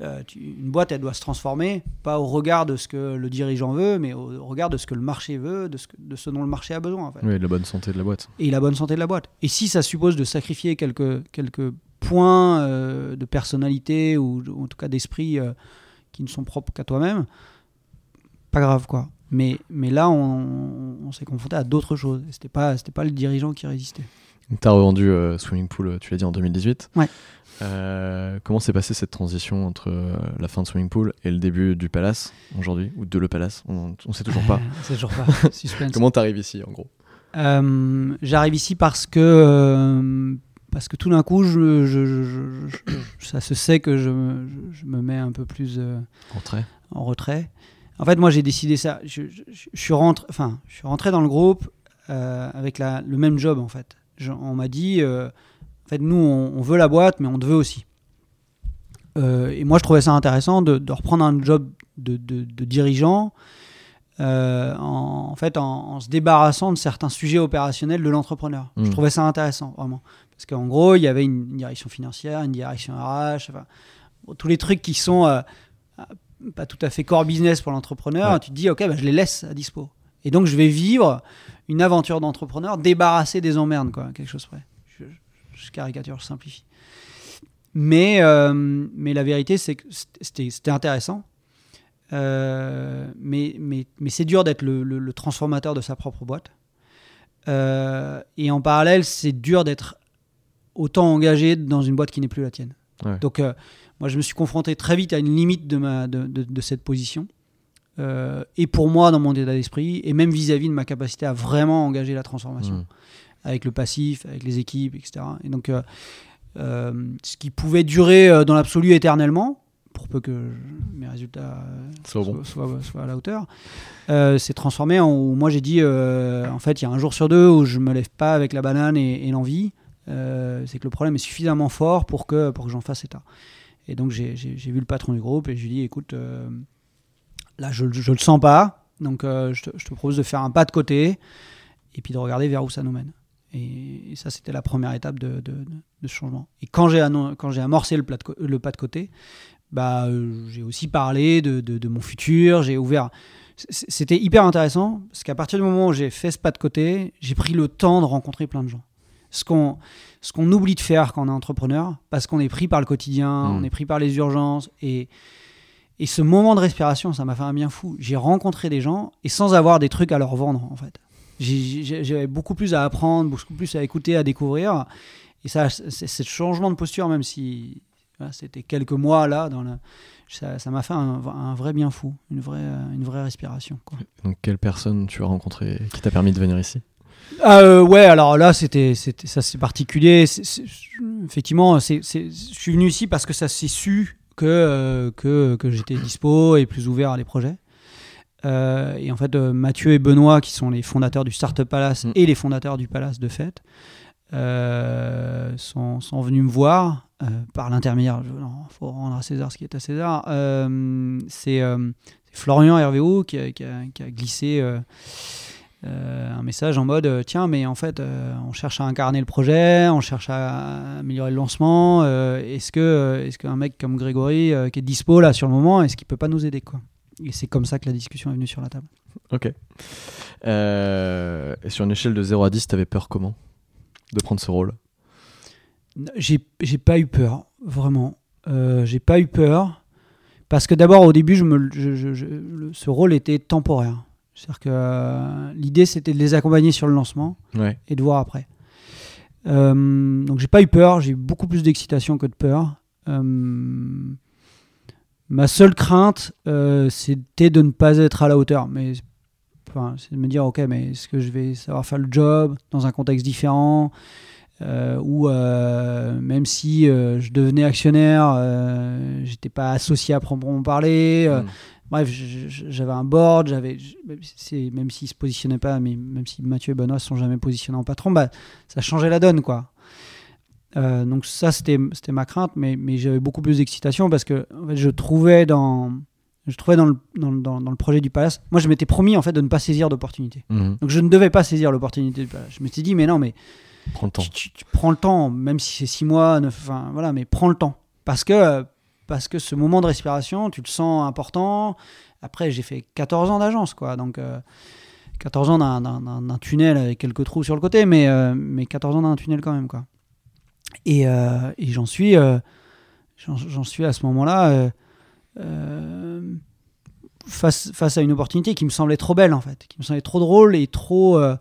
Euh, tu- une boîte, elle doit se transformer, pas au regard de ce que le dirigeant veut, mais au regard de ce que le marché veut, de ce, que- de ce dont le marché a besoin. En fait Oui, la bonne santé de la boîte. et la bonne santé de la boîte. Et si ça suppose de sacrifier quelques, quelques points euh, de personnalité ou, ou en tout cas d'esprit euh, qui ne sont propres qu'à toi-même, pas grave quoi. Mais, mais là, on, on s'est confronté à d'autres choses. C'était pas, c'était pas le dirigeant qui résistait. Tu as revendu euh, Swimming Pool, tu l'as dit, en 2018. Ouais. Euh, comment s'est passée cette transition entre euh, la fin de Swimming Pool et le début du Palace aujourd'hui Ou de Le Palace? On ne sait toujours pas. Euh, toujours pas. Suspense. Comment t'arrives ici en gros? J'arrive ici parce que, parce que tout d'un coup, je, je- je- je- je- ça se sait que je, me- mets un peu plus. euh, Entrée en retrait. En fait, moi, j'ai décidé ça. Je, suis rentré, enfin, je suis rentré dans le groupe avec la, le même job, en fait. Je- on m'a dit, euh, en fait, nous, on, on veut la boîte, mais on te veut aussi. Euh, et moi, je trouvais ça intéressant de, de reprendre un job de, de- de dirigeant, euh, en, en fait, en, en se débarrassant de certains sujets opérationnels de l'entrepreneur. Je Mhm. trouvais ça intéressant, vraiment. Parce qu'en gros, il y avait une, une direction financière, une direction RH, enfin, bon, tous les trucs qui sont pas tout à fait core business pour l'entrepreneur, Ouais. tu te dis, ok, bah, je les laisse à dispo. Et donc, je vais vivre une aventure d'entrepreneur débarrassé des emmerdes, quoi, quelque chose près. Je, je caricature, je simplifie. Mais, euh, mais la vérité, c'est que c'était c'était intéressant. Euh, mais mais, mais c'est dur d'être le, le- le transformateur de sa propre boîte. Euh, et en parallèle, c'est dur d'être autant engagé dans une boîte qui n'est plus la tienne. Ouais. Donc, moi, je me suis confronté très vite à une limite de, ma, de, de- de cette position. Euh, et pour moi, dans mon état d'esprit, et même vis-à-vis de ma capacité à vraiment engager la transformation Mm. avec le passif, avec les équipes, etc. Et donc, euh, euh, ce qui pouvait durer dans l'absolu éternellement, pour peu que je- mes résultats bon. soient, soient- soient à la hauteur, s'est transformé en où moi j'ai dit, en fait, il y a un jour sur deux où je me lève pas avec la banane et, et l'envie. C'est que le problème est suffisamment fort pour que, pour que j'en fasse état. Et donc j'ai vu le patron du groupe et je lui ai dit, écoute, là je, je le sens pas, donc euh, je, te, je te propose de faire un pas de côté et puis de regarder vers où ça nous mène. Et, et ça, c'était la première étape de, de- de ce changement. Et quand j'ai annon- quand j'ai amorcé le, plat de co- le pas de côté, bah, euh, j'ai aussi parlé de, mon futur, j'ai ouvert. C'était hyper intéressant parce qu'à partir du moment où j'ai fait ce pas de côté, j'ai pris le temps de rencontrer plein de gens. Ce qu'on ce qu'on oublie de faire quand on est entrepreneur, parce qu'on est pris par le quotidien, Mm. on est pris par les urgences. Et, et ce moment de respiration, ça m'a fait un bien fou. J'ai rencontré des gens et sans avoir des trucs à leur vendre, en fait. J'avais beaucoup plus à apprendre, beaucoup plus à écouter, à découvrir. Et ça, ce changement de posture, même si voilà, c'était quelques mois là, dans la, ça m'a fait un, un vrai bien fou, une vraie, une vraie respiration. Quoi. Donc, quelle personne tu as rencontré qui t'a permis de venir ici? Ah, euh, ouais, alors là, c'était, ça c'est particulier. Effectivement, je suis venu ici parce que ça s'est su que, euh, que, que j'étais dispo et plus ouvert à des projets. Euh, et en fait, euh, Mathieu et Benoît, qui sont les fondateurs du Startup Palace Mm. et les fondateurs du Palace de Fête, euh, sont, sont venus me voir par l'intermédiaire. Il faut rendre à César ce qui est à César. C'est Florian Hervéo qui a glissé. Euh, un message en mode euh, tiens mais en fait euh, on cherche à incarner le projet on cherche à améliorer le lancement euh, est-ce que est-ce qu'un mec comme Grégory qui est dispo là sur le moment est-ce qu'il peut pas nous aider quoi? Et c'est comme ça que la discussion est venue sur la table. Ok. Et sur une échelle de 0 à 10, t'avais peur comment? De prendre ce rôle? J'ai j'ai pas eu peur vraiment. J'ai pas eu peur parce que d'abord au début je me je- je- je- le- ce rôle était temporaire c'est-à-dire que euh, l'idée c'était de les accompagner sur le lancement Ouais. et de voir après. Euh, donc j'ai pas eu peur, j'ai eu beaucoup plus d'excitation que de peur. Euh, ma seule crainte, euh, c'était de ne pas être à la hauteur. Mais enfin, c'est de me dire, ok, mais est-ce que je vais savoir faire le job dans un contexte différent euh, ou euh, même si euh, je devenais actionnaire, j'étais pas associé à proprement parler. euh, Mm. Bref, j'avais un board, j'avais, même s'ils se positionnaient pas, mais même si Mathieu et Benoît se sont jamais positionnés en patron, bah, ça changeait la donne, quoi. Euh, donc ça, c'était, ma crainte, mais, mais j'avais beaucoup plus d'excitation parce que en fait, je trouvais dans, je trouvais dans le, dans, dans- dans le projet du Palace, moi je m'étais promis en fait de ne pas saisir d'opportunités. Mhm. Donc je ne devais pas saisir l'opportunité du Palace. Je m'étais dit, mais non, mais Prends le temps. tu, tu- tu prends le temps, même si c'est six mois, neuf, enfin voilà, mais prends le temps. Parce que, parce que ce moment de respiration, tu le sens important. Après, j'ai fait 14 ans d'agence, quoi. Donc, euh, 14 ans d'un- tunnel avec quelques trous sur le côté, mais, euh, mais 14 ans d'un tunnel quand même, quoi. Et, euh, et j'en suis, euh, j'en suis à ce moment-là euh, euh, face, face à une opportunité qui me semblait trop belle, en fait, qui me semblait trop drôle et trop, euh,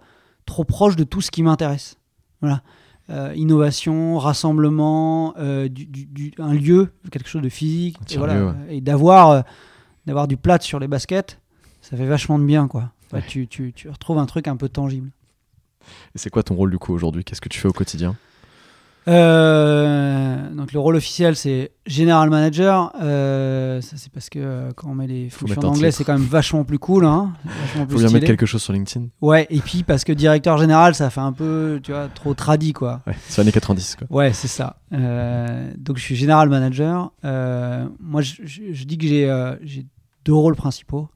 trop proche de tout ce qui m'intéresse. Voilà. Euh, innovation, rassemblement, euh, du, du- un lieu, quelque chose de physique, et, d'avoir euh, d'avoir du plat sur les baskets, ça fait vachement de bien, quoi. Ouais. tu, tu- tu retrouves un truc un peu tangible. Et c'est quoi ton rôle du coup aujourd'hui? Qu'est-ce que tu fais au quotidien? Euh, donc le rôle officiel c'est General Manager. Euh, ça c'est parce que euh, quand on met les fonctions d'anglais titre. c'est quand même vachement plus cool. Hein, vachement plus Faut bien stylé. mettre quelque chose sur LinkedIn. Ouais, et puis parce que directeur général ça fait un peu, tu vois, trop tradi quoi. Ouais, c'est années 90 quoi. Ouais, c'est ça. Donc je suis général manager. Moi, je, je- je dis que j'ai deux rôles principaux.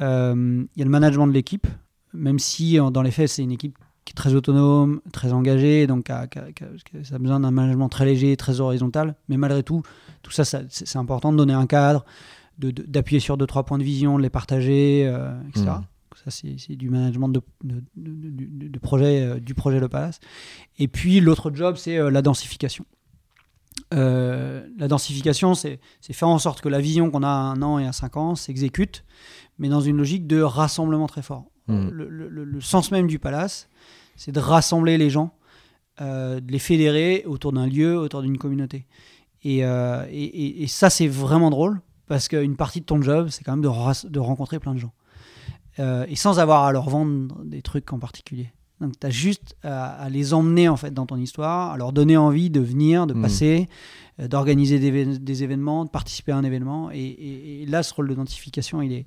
Il y a le management de l'équipe, même si en- dans les faits c'est une équipe qui est très autonome, très engagée, donc qui a- qui a- qui a- qui a- ça a besoin d'un management très léger, très horizontal. Mais malgré tout, tout ça, ça- c'est important de donner un cadre, de- de- d'appuyer sur deux trois points de vision, de les partager, euh, etc. Mhm. Ça, c'est du management de, projet, euh, du projet Le Palace. Et puis, l'autre job, c'est euh, la densification. La densification, c'est faire en sorte que la vision qu'on a à un an et à cinq ans s'exécute, mais dans une logique de rassemblement très fort. Le- le- le sens même du Palace, c'est de rassembler les gens, euh, de les fédérer autour d'un lieu, autour d'une communauté. Et, euh, et- et- ça, c'est vraiment drôle, parce qu'une partie de ton job, c'est quand même de, de rencontrer plein de gens. Euh, et sans avoir à leur vendre des trucs en particulier. Donc, tu as juste à, à les emmener en fait dans ton histoire, à leur donner envie de venir, de Mhm. passer, euh, d'organiser des, évén- des événements, de participer à un événement. Et, et- et là, ce rôle d'identification, il est,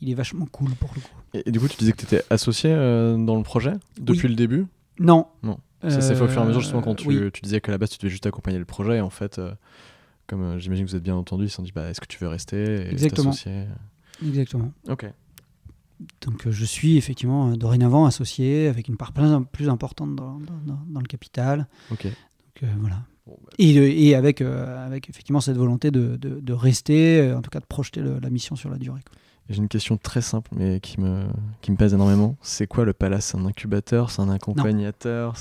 il est vachement cool pour le coup. Et, et du coup, tu disais que tu étais associé euh, dans le projet depuis Oui. le début? Non. Non. Ça s'est fait au fur et à mesure, Euh, justement, quand tu, oui. tu disais qu'à la base, tu devais juste accompagner le projet. Et en fait, euh, comme euh, j'imagine que vous êtes bien entendu, ils se sont dit bah, est-ce que tu veux rester et Exactement. Exactement. Ok. Donc euh, je suis effectivement euh, dorénavant associé avec une part plus, plus importante dans, dans- dans- dans le capital. Ok. Donc euh, voilà. Bah, Et, avec, euh, avec effectivement cette volonté de, de- de rester, euh, en tout cas de projeter le- la mission sur la durée. quoi. J'ai une question très simple, mais qui me, qui me pèse énormément. C'est quoi le palace? C'est un incubateur? C'est un accompagnateur?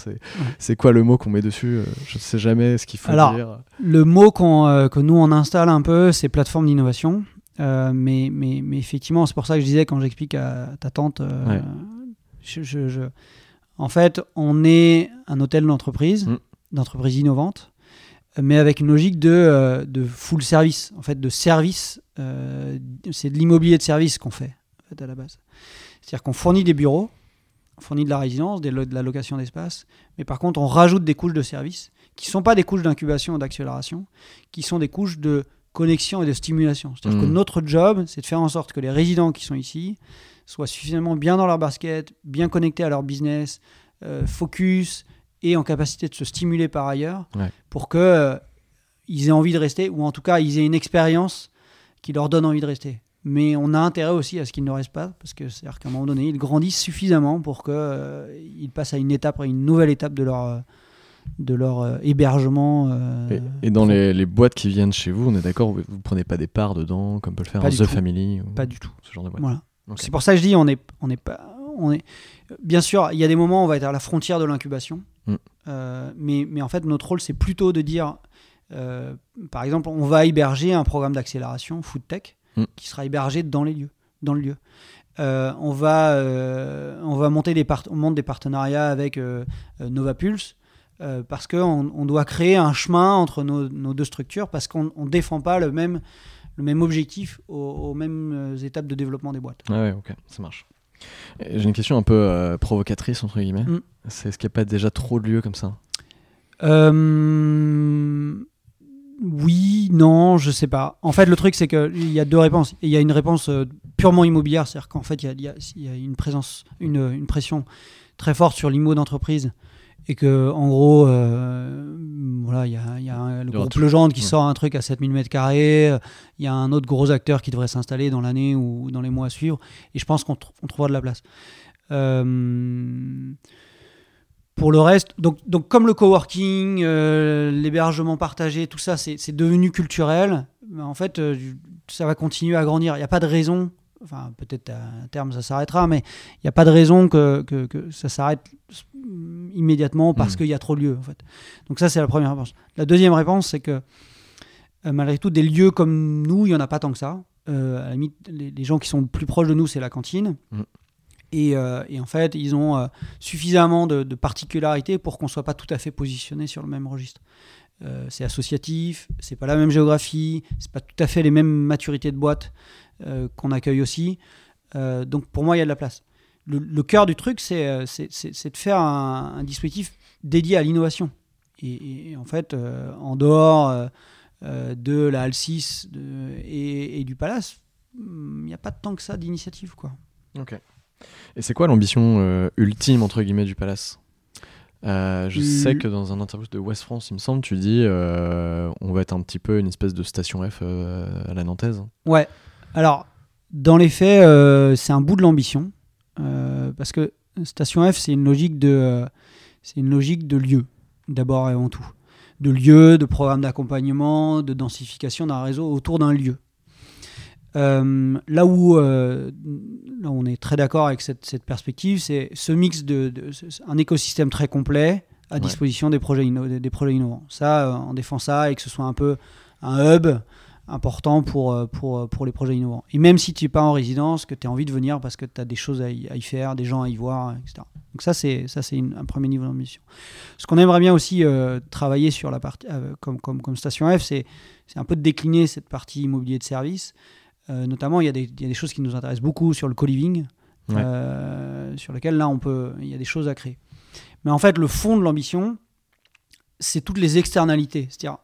C'est quoi le mot qu'on met dessus? Euh, Je ne sais jamais ce qu'il faut Alors, dire. Le mot euh, que nous on installe un peu, c'est plateforme d'innovation. Euh, mais, mais, mais effectivement, c'est pour ça que je disais quand j'explique à ta tante, euh, Ouais. je, je- je- en fait, on est un hôtel d'entreprise, Mm. d'entreprise innovante, mais avec une logique de, euh, de full service, en fait, de service. euh, c'est de l'immobilier de service qu'on fait, en fait, à la base. C'est-à-dire qu'on fournit des bureaux on fournit de la résidence, de la location d'espace, mais par contre, on rajoute des couches de services qui ne sont pas des couches d'incubation ou d'accélération, qui sont des couches de connexion et de stimulation. C'est-à-dire que notre job, c'est de faire en sorte que les résidents qui sont ici soient suffisamment bien dans leur basket, bien connectés à leur business, euh, focus et en capacité de se stimuler par ailleurs Ouais. pour que euh, ils aient envie de rester ou en tout cas ils aient une expérience qui leur donne envie de rester. Mais on a intérêt aussi à ce qu'ils ne restent pas parce que c'est-à-dire qu'à un moment donné ils grandissent suffisamment pour que euh, ils passent à une étape, à une nouvelle étape de leur euh, de leur euh, hébergement. euh, Et, et dans les, les boîtes qui viennent chez vous, on est d'accord, vous, vous prenez pas des parts dedans, comme peut le faire un The tout. Family ou Pas du tout. ce genre de boîte. Voilà. Ok. C'est pour ça que je dis, on est, on est pas, on est. Bien sûr, il y a des moments où on va être à la frontière de l'incubation, Mm. Euh, mais, mais en fait, notre rôle, c'est plutôt de dire, euh, par exemple, on va héberger un programme d'accélération food tech Mm. qui sera hébergé dans les lieux, dans le lieu. Euh, on va, on va monter des part- on monte des partenariats avec Nova Pulse. euh, parce qu'on on doit créer un chemin entre nos, nos deux structures, parce qu'on ne défend pas le même, le même objectif aux, aux mêmes étapes de développement des boîtes. Ah ouais, ok, ça marche. J'ai une question un peu euh, provocatrice, entre guillemets. Mm. C'est est-ce qu'il n'y a pas déjà trop de lieux comme ça? Euh, oui, non, je sais pas. En fait, le truc, c'est qu'il y a deux réponses. Il y a une réponse euh, purement immobilière, c'est-à-dire qu'en fait, y y il y a une présence, une, une pression très forte sur l'IMO d'entreprise. Et que, en gros, euh, voilà, il y a, y a un- le groupe tout. Legendre qui Ouais. sort un truc à 7000 m2. euh, Il y a un autre gros acteur qui devrait s'installer dans l'année ou dans les mois à suivre. Et je pense qu'on tr- trouvera de la place. Euh, pour le reste, donc, donc comme le coworking, euh, l'hébergement partagé, tout ça, c'est devenu culturel. En fait, ça va continuer à grandir. Il n'y a pas de raison, enfin peut-être à terme ça s'arrêtera, mais il n'y a pas de raison que, que, que ça s'arrête mm, immédiatement parce Mhm. qu'il y a trop de lieux. En fait. Donc ça, c'est la première réponse. La deuxième réponse, c'est que euh, malgré tout, des lieux comme nous, il n'y en a pas tant que ça. Euh, à la limite, les, les gens qui sont le plus proches de nous, c'est la cantine. Et, euh, et en fait, ils ont suffisamment de, de particularités pour qu'on soit pas tout à fait positionné sur le même registre. C'est associatif, c'est pas la même géographie, c'est pas tout à fait les mêmes maturités de boîte qu'on accueille aussi. Euh, donc pour moi, il y a de la place. Le, le cœur du truc, c'est euh, de faire un, un dispositif dédié à l'innovation. Et, et en fait, euh, en dehors euh, euh, de la HAL 6 de- et, et du Palace, il n'y a pas tant que ça d'initiative. quoi. Ok. Et c'est quoi l'ambition euh, ultime, entre guillemets, du Palace? Euh, Je Mm. sais que dans un interview de West France, il me semble, tu dis euh, on va être un petit peu une espèce de station F euh, à la nantaise. Ouais. Alors, dans les faits, euh, c'est un bout de l'ambition. euh, parce que Station F, c'est une logique de, euh, c'est une logique de lieu, d'abord et avant tout. De lieu, de programme d'accompagnement, de densification d'un réseau autour d'un lieu. Là, où, là où on est très d'accord avec cette, cette perspective, c'est ce mix de, un écosystème très complet à Ouais. disposition des projets, inno- des, des projets innovants. Ça, on défend ça et que ce soit un peu un hub important pour, euh, pour, euh, pour les projets innovants. Et même si tu n'es pas en résidence, que tu as envie de venir parce que tu as des choses à y, à y faire, des gens à y voir, etc. Donc ça, c'est ça c'est une- un premier niveau d'ambition. Ce qu'on aimerait bien aussi euh, travailler sur la partie, euh, comme, comme, comme Station F, c'est c'est un peu de décliner cette partie immobilier de service. Euh, notamment, il y, a des, il y a des choses qui nous intéressent beaucoup sur le co-living, Ouais. sur lesquelles là, on peut, il y a des choses à créer. Mais en fait, le fond de l'ambition, c'est toutes les externalités. C'est-à-dire,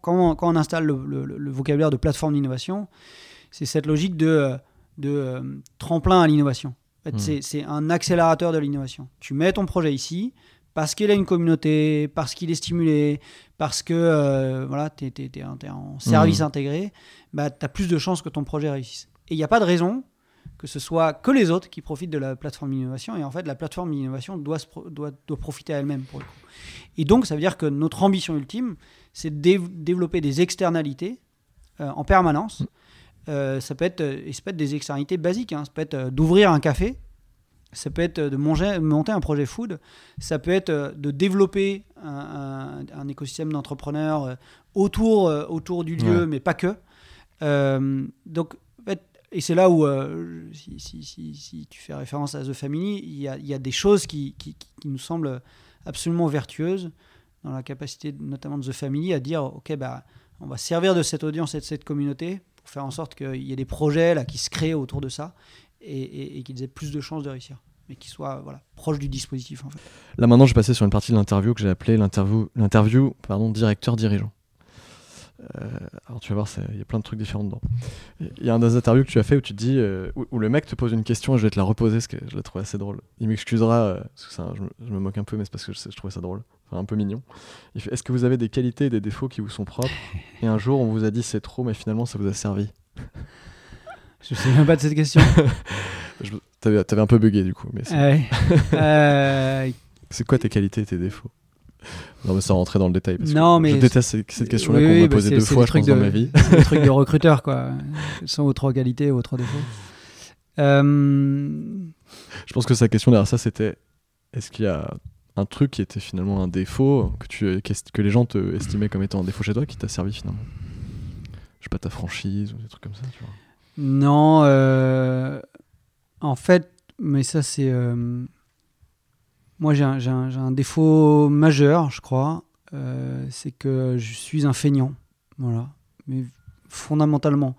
quand on, quand on installe le, le- le vocabulaire de plateforme d'innovation, c'est cette logique de, euh, de tremplin à l'innovation. En fait, Mhm. c'est- un accélérateur de l'innovation. Tu mets ton projet ici parce qu'il a une communauté, parce qu'il est stimulé, parce que euh, voilà, tu es, en service Mhm. intégré, bah, tu as plus de chances que ton projet réussisse. Et il n'y a pas de raison que ce soit que les autres qui profitent de la plateforme d'innovation. Et en fait, la plateforme d'innovation doit, doit profiter à elle-même pour le coup. Et donc, ça veut dire que notre ambition ultime, c'est de dé- développer des externalités euh, en permanence. Euh, ça, peut être, et ça peut être des externalités basiques. hein. Ça peut être euh, d'ouvrir un café. Ça peut être de manger, monter un projet food. Ça peut être de développer un, un- un écosystème d'entrepreneurs autour, autour du lieu, Ouais. mais pas que. Euh, donc, et c'est là où, euh, si, si- si- si tu fais référence à The Family, il y a, il y a des choses qui- qui nous semblent absolument vertueuses dans la capacité notamment de The Family à dire, OK, bah, on va servir de cette audience et de cette communauté pour faire en sorte qu'il y ait des projets là, qui se créent autour de ça et, et- qu'ils aient plus de chances de réussir. mais qui soit voilà, proche du dispositif. En fait. Là maintenant, je vais passer sur une partie de l'interview que j'ai appelée l'interview, l'interview pardon, directeur-dirigeant. Euh, alors tu vas voir, il y a plein de trucs différents dedans. Il y a un des interviews que tu as fait où tu te dis, euh, où, le mec te pose une question et je vais te la reposer parce que je la trouve assez drôle. Il m'excusera, euh, parce que ça, je, me moque un peu, mais c'est parce que je, je trouvais ça drôle, enfin, un peu mignon. Il fait, est-ce que vous avez des qualités et des défauts qui vous sont propres? Et un jour, on vous a dit c'est trop, mais finalement, ça vous a servi. Je sais même pas de cette question. T'avais avais un peu bugué du coup. Mais c'est quoi tes qualités et tes défauts? Non, mais ça rentrait dans le détail. Parce non, mais je déteste cette, question-là qu'on m'a bah, posée deux fois, je pense, de, dans ma vie. C'est des trucs de recruteur, quoi. Trois qualités, vos trois défauts euh... Je pense que sa question derrière ça, c'était est-ce qu'il y a un truc qui était finalement un défaut que, tu, que les gens te estimaient comme étant un défaut chez toi qui t'a servi finalement? Je sais pas, ta franchise ou des trucs comme ça, tu vois Non, euh... en fait, mais ça, c'est. Euh moi, j'ai un, défaut majeur, je crois. Euh, c'est que je suis un feignant. Voilà. Mais fondamentalement,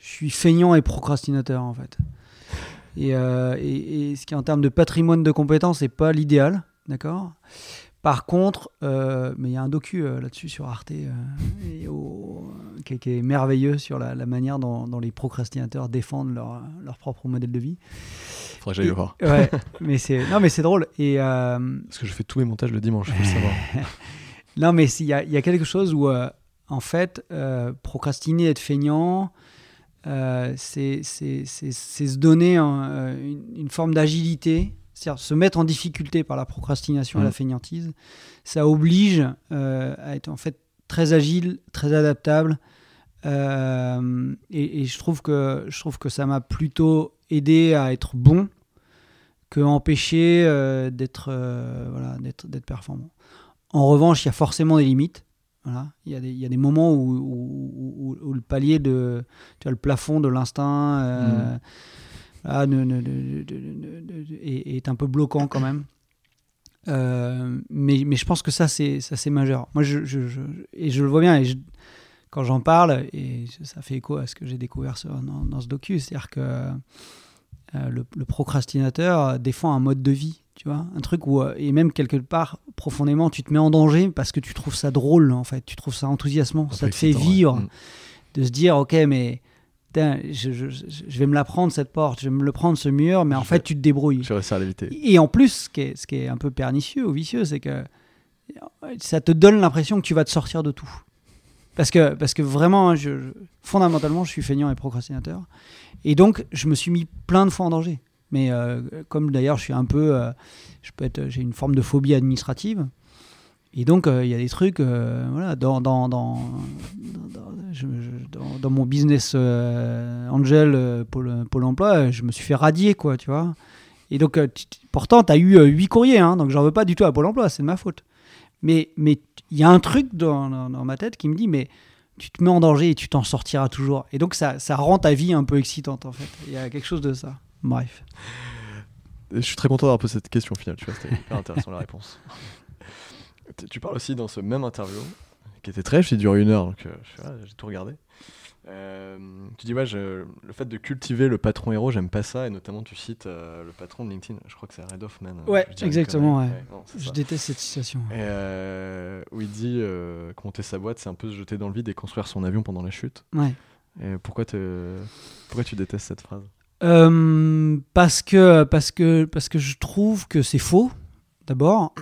je suis feignant et procrastinateur, en fait. Et, euh, ce qui, en termes de patrimoine de compétences, n'est pas l'idéal. D'accord? Par contre, euh, mais il y a un docu là-dessus sur Arte qui, est merveilleux sur la, manière dont, les procrastinateurs défendent leur, leur propre modèle de vie que j'aille le voir. Ouais, mais c'est non, mais c'est drôle. Et euh, parce que je fais tous mes montages le dimanche, faut le savoir. non, mais il y, y, a quelque chose où, euh, en fait, euh, procrastiner, être feignant, c'est se donner une, forme d'agilité, c'est-à-dire se mettre en difficulté par la procrastination et la mmh. feignantise. Ça oblige à être en fait très agile, très adaptable. Et, et, je trouve que je trouve que ça m'a plutôt aidé à être bon que empêcher euh, d'être euh, voilà, d'être performant. En revanche, il y a forcément des limites. Voilà. Il, y a des, il y a des moments où, où, où, le palier de tu as le plafond de l'instinct euh, mmh. est, un peu bloquant quand même. mais, mais je pense que ça c'est ça c'est majeur. Moi je, je, et je le vois bien et quand j'en parle et ça fait écho à ce que j'ai découvert dans, dans, ce docu, c'est-à-dire que euh, le, procrastinateur défend un mode de vie, tu vois, un truc où, euh, et même quelque part, profondément, tu te mets en danger parce que tu trouves ça drôle, en fait, tu trouves ça enthousiasmant, ça te fait vivre, mm. de se dire, ok, mais je, je, vais me la prendre cette porte, je vais me le prendre ce mur, mais en fait, tu te débrouilles. Je réussis à l'éviter. Et en plus, ce qui est, ce qui est un peu pernicieux ou vicieux, c'est que ça te donne l'impression que tu vas te sortir de tout. Parce que, parce que vraiment, hein, fondamentalement, je suis feignant et procrastinateur. Et donc, je me suis mis plein de fois en danger. Mais euh, comme d'ailleurs, je suis un peu. Euh, je peux être, j'ai une forme de phobie administrative. Et donc, euh, il y a des trucs. voilà, dans, dans, dans, dans, mon business angel Pôle, Pôle emploi, je me suis fait radier, quoi, tu vois. Et donc, pourtant, tu as eu huit courriers, hein, donc j'en veux pas du tout à Pôle emploi, c'est de ma faute. Mais il y a un truc dans, ma tête qui me dit, mais tu te mets en danger et tu t'en sortiras toujours. Et donc ça, ça rend ta vie un peu excitante en fait. Il y a quelque chose de ça. Bref. Je suis très content d'avoir posé cette question au final, tu vois, c'était hyper intéressant la réponse. Tu parles aussi dans ce même interview, qui était très, j'ai duré une heure, donc euh, j'ai tout regardé. Euh, tu dis, ouais, le fait de cultiver le patron héros, j'aime pas ça, et notamment tu cites euh, le patron de LinkedIn, je crois que c'est Red Hoffman. Euh, ouais, exactement, ouais. je déteste cette citation. où il dit monter sa boîte, c'est un peu se jeter dans le vide et construire son avion pendant la chute. Ouais. Et pourquoi, pourquoi tu détestes cette phrase? Parce, que, parce, que, parce que je trouve que c'est faux d'abord.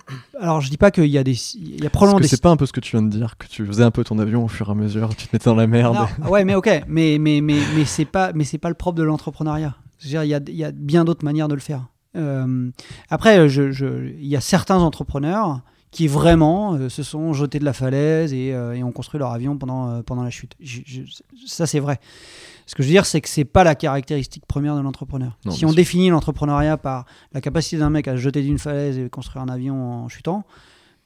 Alors, je dis pas qu'il y a des. Il y a probablement des. C'est pas un peu ce que tu viens de dire, que tu faisais un peu ton avion au fur et à mesure, tu te mettais dans la merde. ouais, mais ok, mais, mais, mais, mais c'est pas, mais c'est pas le propre de l'entrepreneuriat. Il y a, y a bien d'autres manières de le faire. Euh, après, je, je, il y a certains entrepreneurs qui vraiment euh, se sont jetés de la falaise et, euh, et ont construit leur avion pendant, pendant la chute. ça, c'est vrai. Ce que je veux dire, c'est que c'est pas la caractéristique première de l'entrepreneur. Si on définit l'entrepreneuriat par la capacité d'un mec à se jeter d'une falaise et construire un avion en chutant,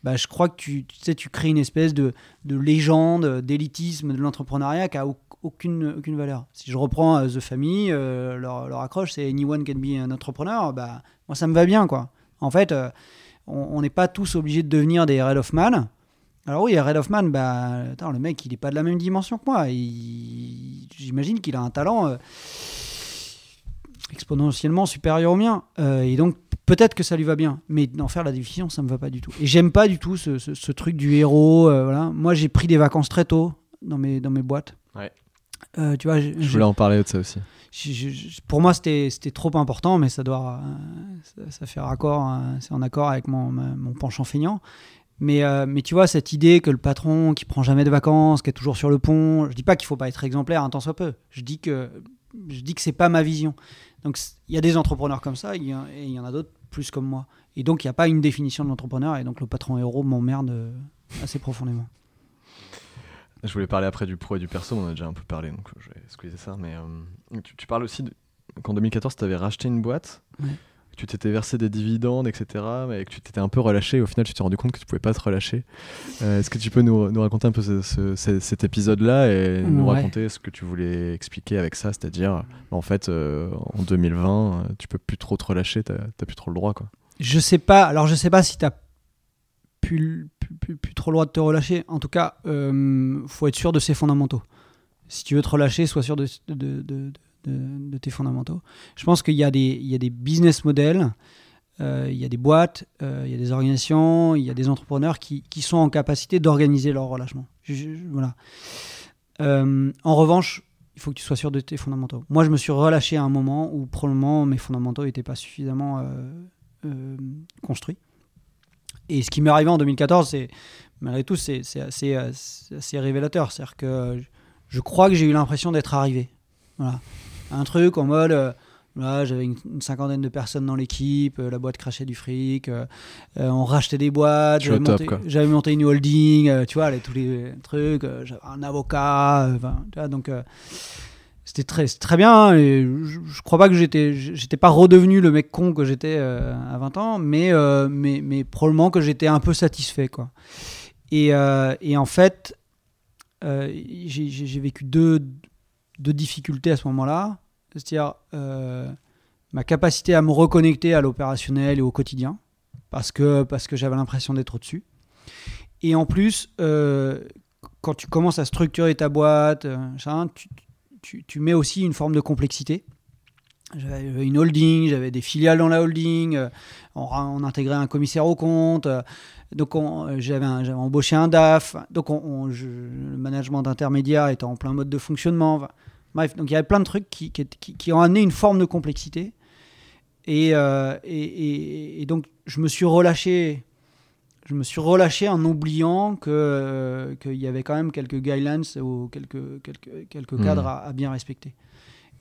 bah, je crois que tu, tu, sais, tu crées une espèce de, de légende, d'élitisme de l'entrepreneuriat qui a aucune, aucune valeur. Si je reprends euh, The Family, euh, leur, leur, accroche, c'est Anyone can be an entrepreneur, bah, moi ça me va bien. quoi. En fait, euh, on n'est pas tous obligés de devenir des Red Hoffman. Alors oui, Red Hoffman, bah, le mec, il n'est pas de la même dimension que moi. J'imagine qu'il a un talent euh, exponentiellement supérieur au mien. Euh, et donc, peut-être que ça lui va bien, mais d'en faire la division, ça me va pas du tout. Et j'aime pas du tout ce, ce- ce truc du héros. euh, voilà. Moi, j'ai pris des vacances très tôt dans mes, dans mes boîtes. Ouais. Euh, tu vois, Je voulais en parler de ça aussi. Pour moi, c'était trop important, mais ça doit, euh, ça, ça fait euh, c'est en accord avec mon, penchant feignant. Mais, euh, mais tu vois, cette idée que le patron qui prend jamais de vacances, qui est toujours sur le pont, je dis pas qu'il faut pas être exemplaire, un tant soit peu. Je dis que je dis c'est pas ma vision. Donc il y a des entrepreneurs comme ça, et il y en a d'autres plus comme moi. Et donc il n'y a pas une définition de l'entrepreneur, et donc le patron héros m'emmerde assez profondément. Je voulais parler après du pro et du perso, on en a déjà un peu parlé, donc je vais squeezer ça. Mais euh, tu, tu parles aussi qu'en 2014, tu avais racheté une boîte, Ouais. que tu t'étais versé des dividendes, etc., mais que tu t'étais un peu relâché. Et au final, tu t'es rendu compte que tu pouvais pas te relâcher. Euh, Est-ce que tu peux nous, nous raconter un peu ce- ce- ce- cet épisode-là et nous raconter ce que tu voulais expliquer avec ça C'est-à-dire, en fait, euh, en 2020, euh, tu peux plus trop te relâcher, t'as t'as plus trop le droit, quoi. Je sais pas. Alors, je sais pas si tu as plus, plus, trop droit de te relâcher. En tout cas, euh, faut être sûr de ses fondamentaux. Si tu veux te relâcher, sois sûr de, tes fondamentaux. Je pense qu'il y, a des- business models, euh, il y a des boîtes, euh, il y a des organisations, il y a des entrepreneurs qui, sont en capacité d'organiser leur relâchement. Voilà. Euh, en revanche, il faut que tu sois sûr de tes fondamentaux. Moi, je me suis relâché à un moment où probablement mes fondamentaux n'étaient pas suffisamment construits. Et ce qui m'est arrivé en 2014, c'est malgré tout, c'est assez, assez révélateur. C'est-à-dire que je crois que j'ai eu l'impression d'être arrivé. Voilà. Un truc en mode, euh, voilà, j'avais une, une cinquantaine de personnes dans l'équipe, euh, la boîte crachait du fric, euh, euh, on rachetait des boîtes, j'avais monté, une holding, tu vois, les, tous les trucs, j'avais un avocat, tu vois, donc c'était très, très bien. Et je, je crois pas que j'étais, j'étais pas redevenu le mec con que j'étais euh, à 20 ans, mais, euh, mais, mais probablement que j'étais un peu satisfait, quoi. Et, euh, et en fait, j'ai vécu deux, deux difficultés à ce moment-là. C'est-à-dire ma capacité à me reconnecter à l'opérationnel et au quotidien, parce que, parce que j'avais l'impression d'être au-dessus. Et en plus, quand tu commences à structurer ta boîte, tu, tu, mets aussi une forme de complexité. J'avais une holding, j'avais des filiales dans la holding, euh, on, ra- on intégrait un commissaire au compte, euh, donc on- euh, j'avais embauché un DAF, donc on, le management d'intermédiaire était en plein mode de fonctionnement. bref, donc il y avait plein de trucs qui, qui, ont amené une forme de complexité. Et- et donc je me suis relâché, je me suis relâché en oubliant que euh, qu'il y avait quand même quelques guidelines ou quelques quelques, quelques Mhm. cadres à, à bien respecter.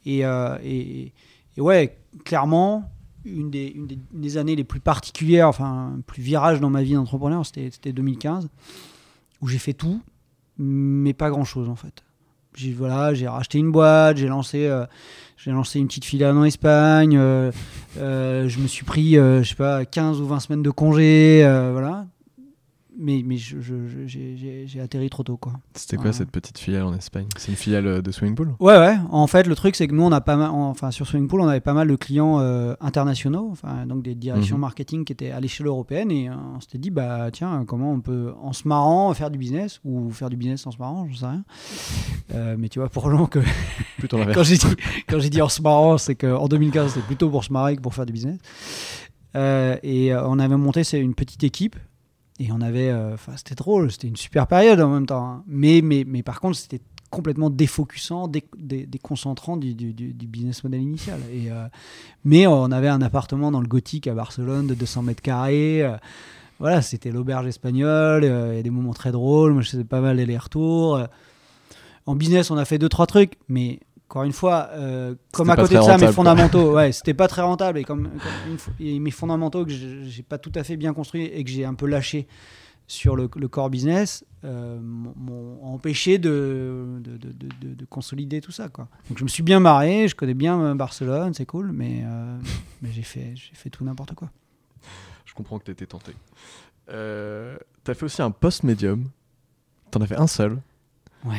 Et, euh, et, et ouais, clairement, une des, une des, une des années les plus particulières, enfin, plus virage dans ma vie d'entrepreneur, c'était c'était 2015, où j'ai fait tout, mais pas grand-chose en fait. J'ai voilà, j'ai racheté une boîte, j'ai lancé, euh, j'ai lancé une petite filiale en Espagne, euh, euh, je me suis pris, je sais pas, 15 ou 20 semaines de congé, voilà. Mais, mais j'ai atterri trop tôt, quoi. C'était quoi cette petite filiale en Espagne? C'est une filiale euh, de Swimming Pool? Ouais, ouais. En fait, le truc, c'est que nous, on a pas mal, enfin, sur Swimming Pool, on avait pas mal de clients euh, internationaux, enfin, donc des directions Mhm. marketing qui étaient à l'échelle européenne, et euh, on s'était dit, bah, tiens, comment on peut, en se marrant, faire du business, ou faire du business en se marrant, je sais rien. Euh, mais tu vois, pour gens que, Plutôt quand j'ai dit, quand j'ai dit en se marrant, c'est qu'en 2015, c'était plutôt pour se marrer que pour faire du business. Et on avait monté une petite équipe. Et on avait, euh, enfin, c'était drôle, c'était une super période en même temps. hein. Mais, mais, mais par contre, c'était complètement défocusant, dé- dé- déconcentrant du, du, du- business model initial. Et, euh, mais on avait un appartement dans le Gothique à Barcelone de 200 mètres carrés. euh, voilà, c'était l'auberge espagnole. Il y a des moments très drôles. Moi, je faisais pas mal d'aller-retour. euh. En business, on a fait deux, trois trucs. Mais encore une fois, euh, comme à côté de ça, rentable, mes fondamentaux, ouais, c'était pas très rentable. Et comme, une mes fondamentaux que j'ai pas tout à fait bien construits et que j'ai un peu lâché sur le, le core business euh, m'ont- empêché de, de, de- de- de- de consolider tout ça. Quoi. Donc je me suis bien marré, je connais bien euh, Barcelone, c'est cool, mais, euh, mais j'ai fait, j'ai fait tout n'importe quoi. Je comprends que tu étais tenté. Euh, T'as fait aussi un post-médium. T'en as fait un seul. Ouais,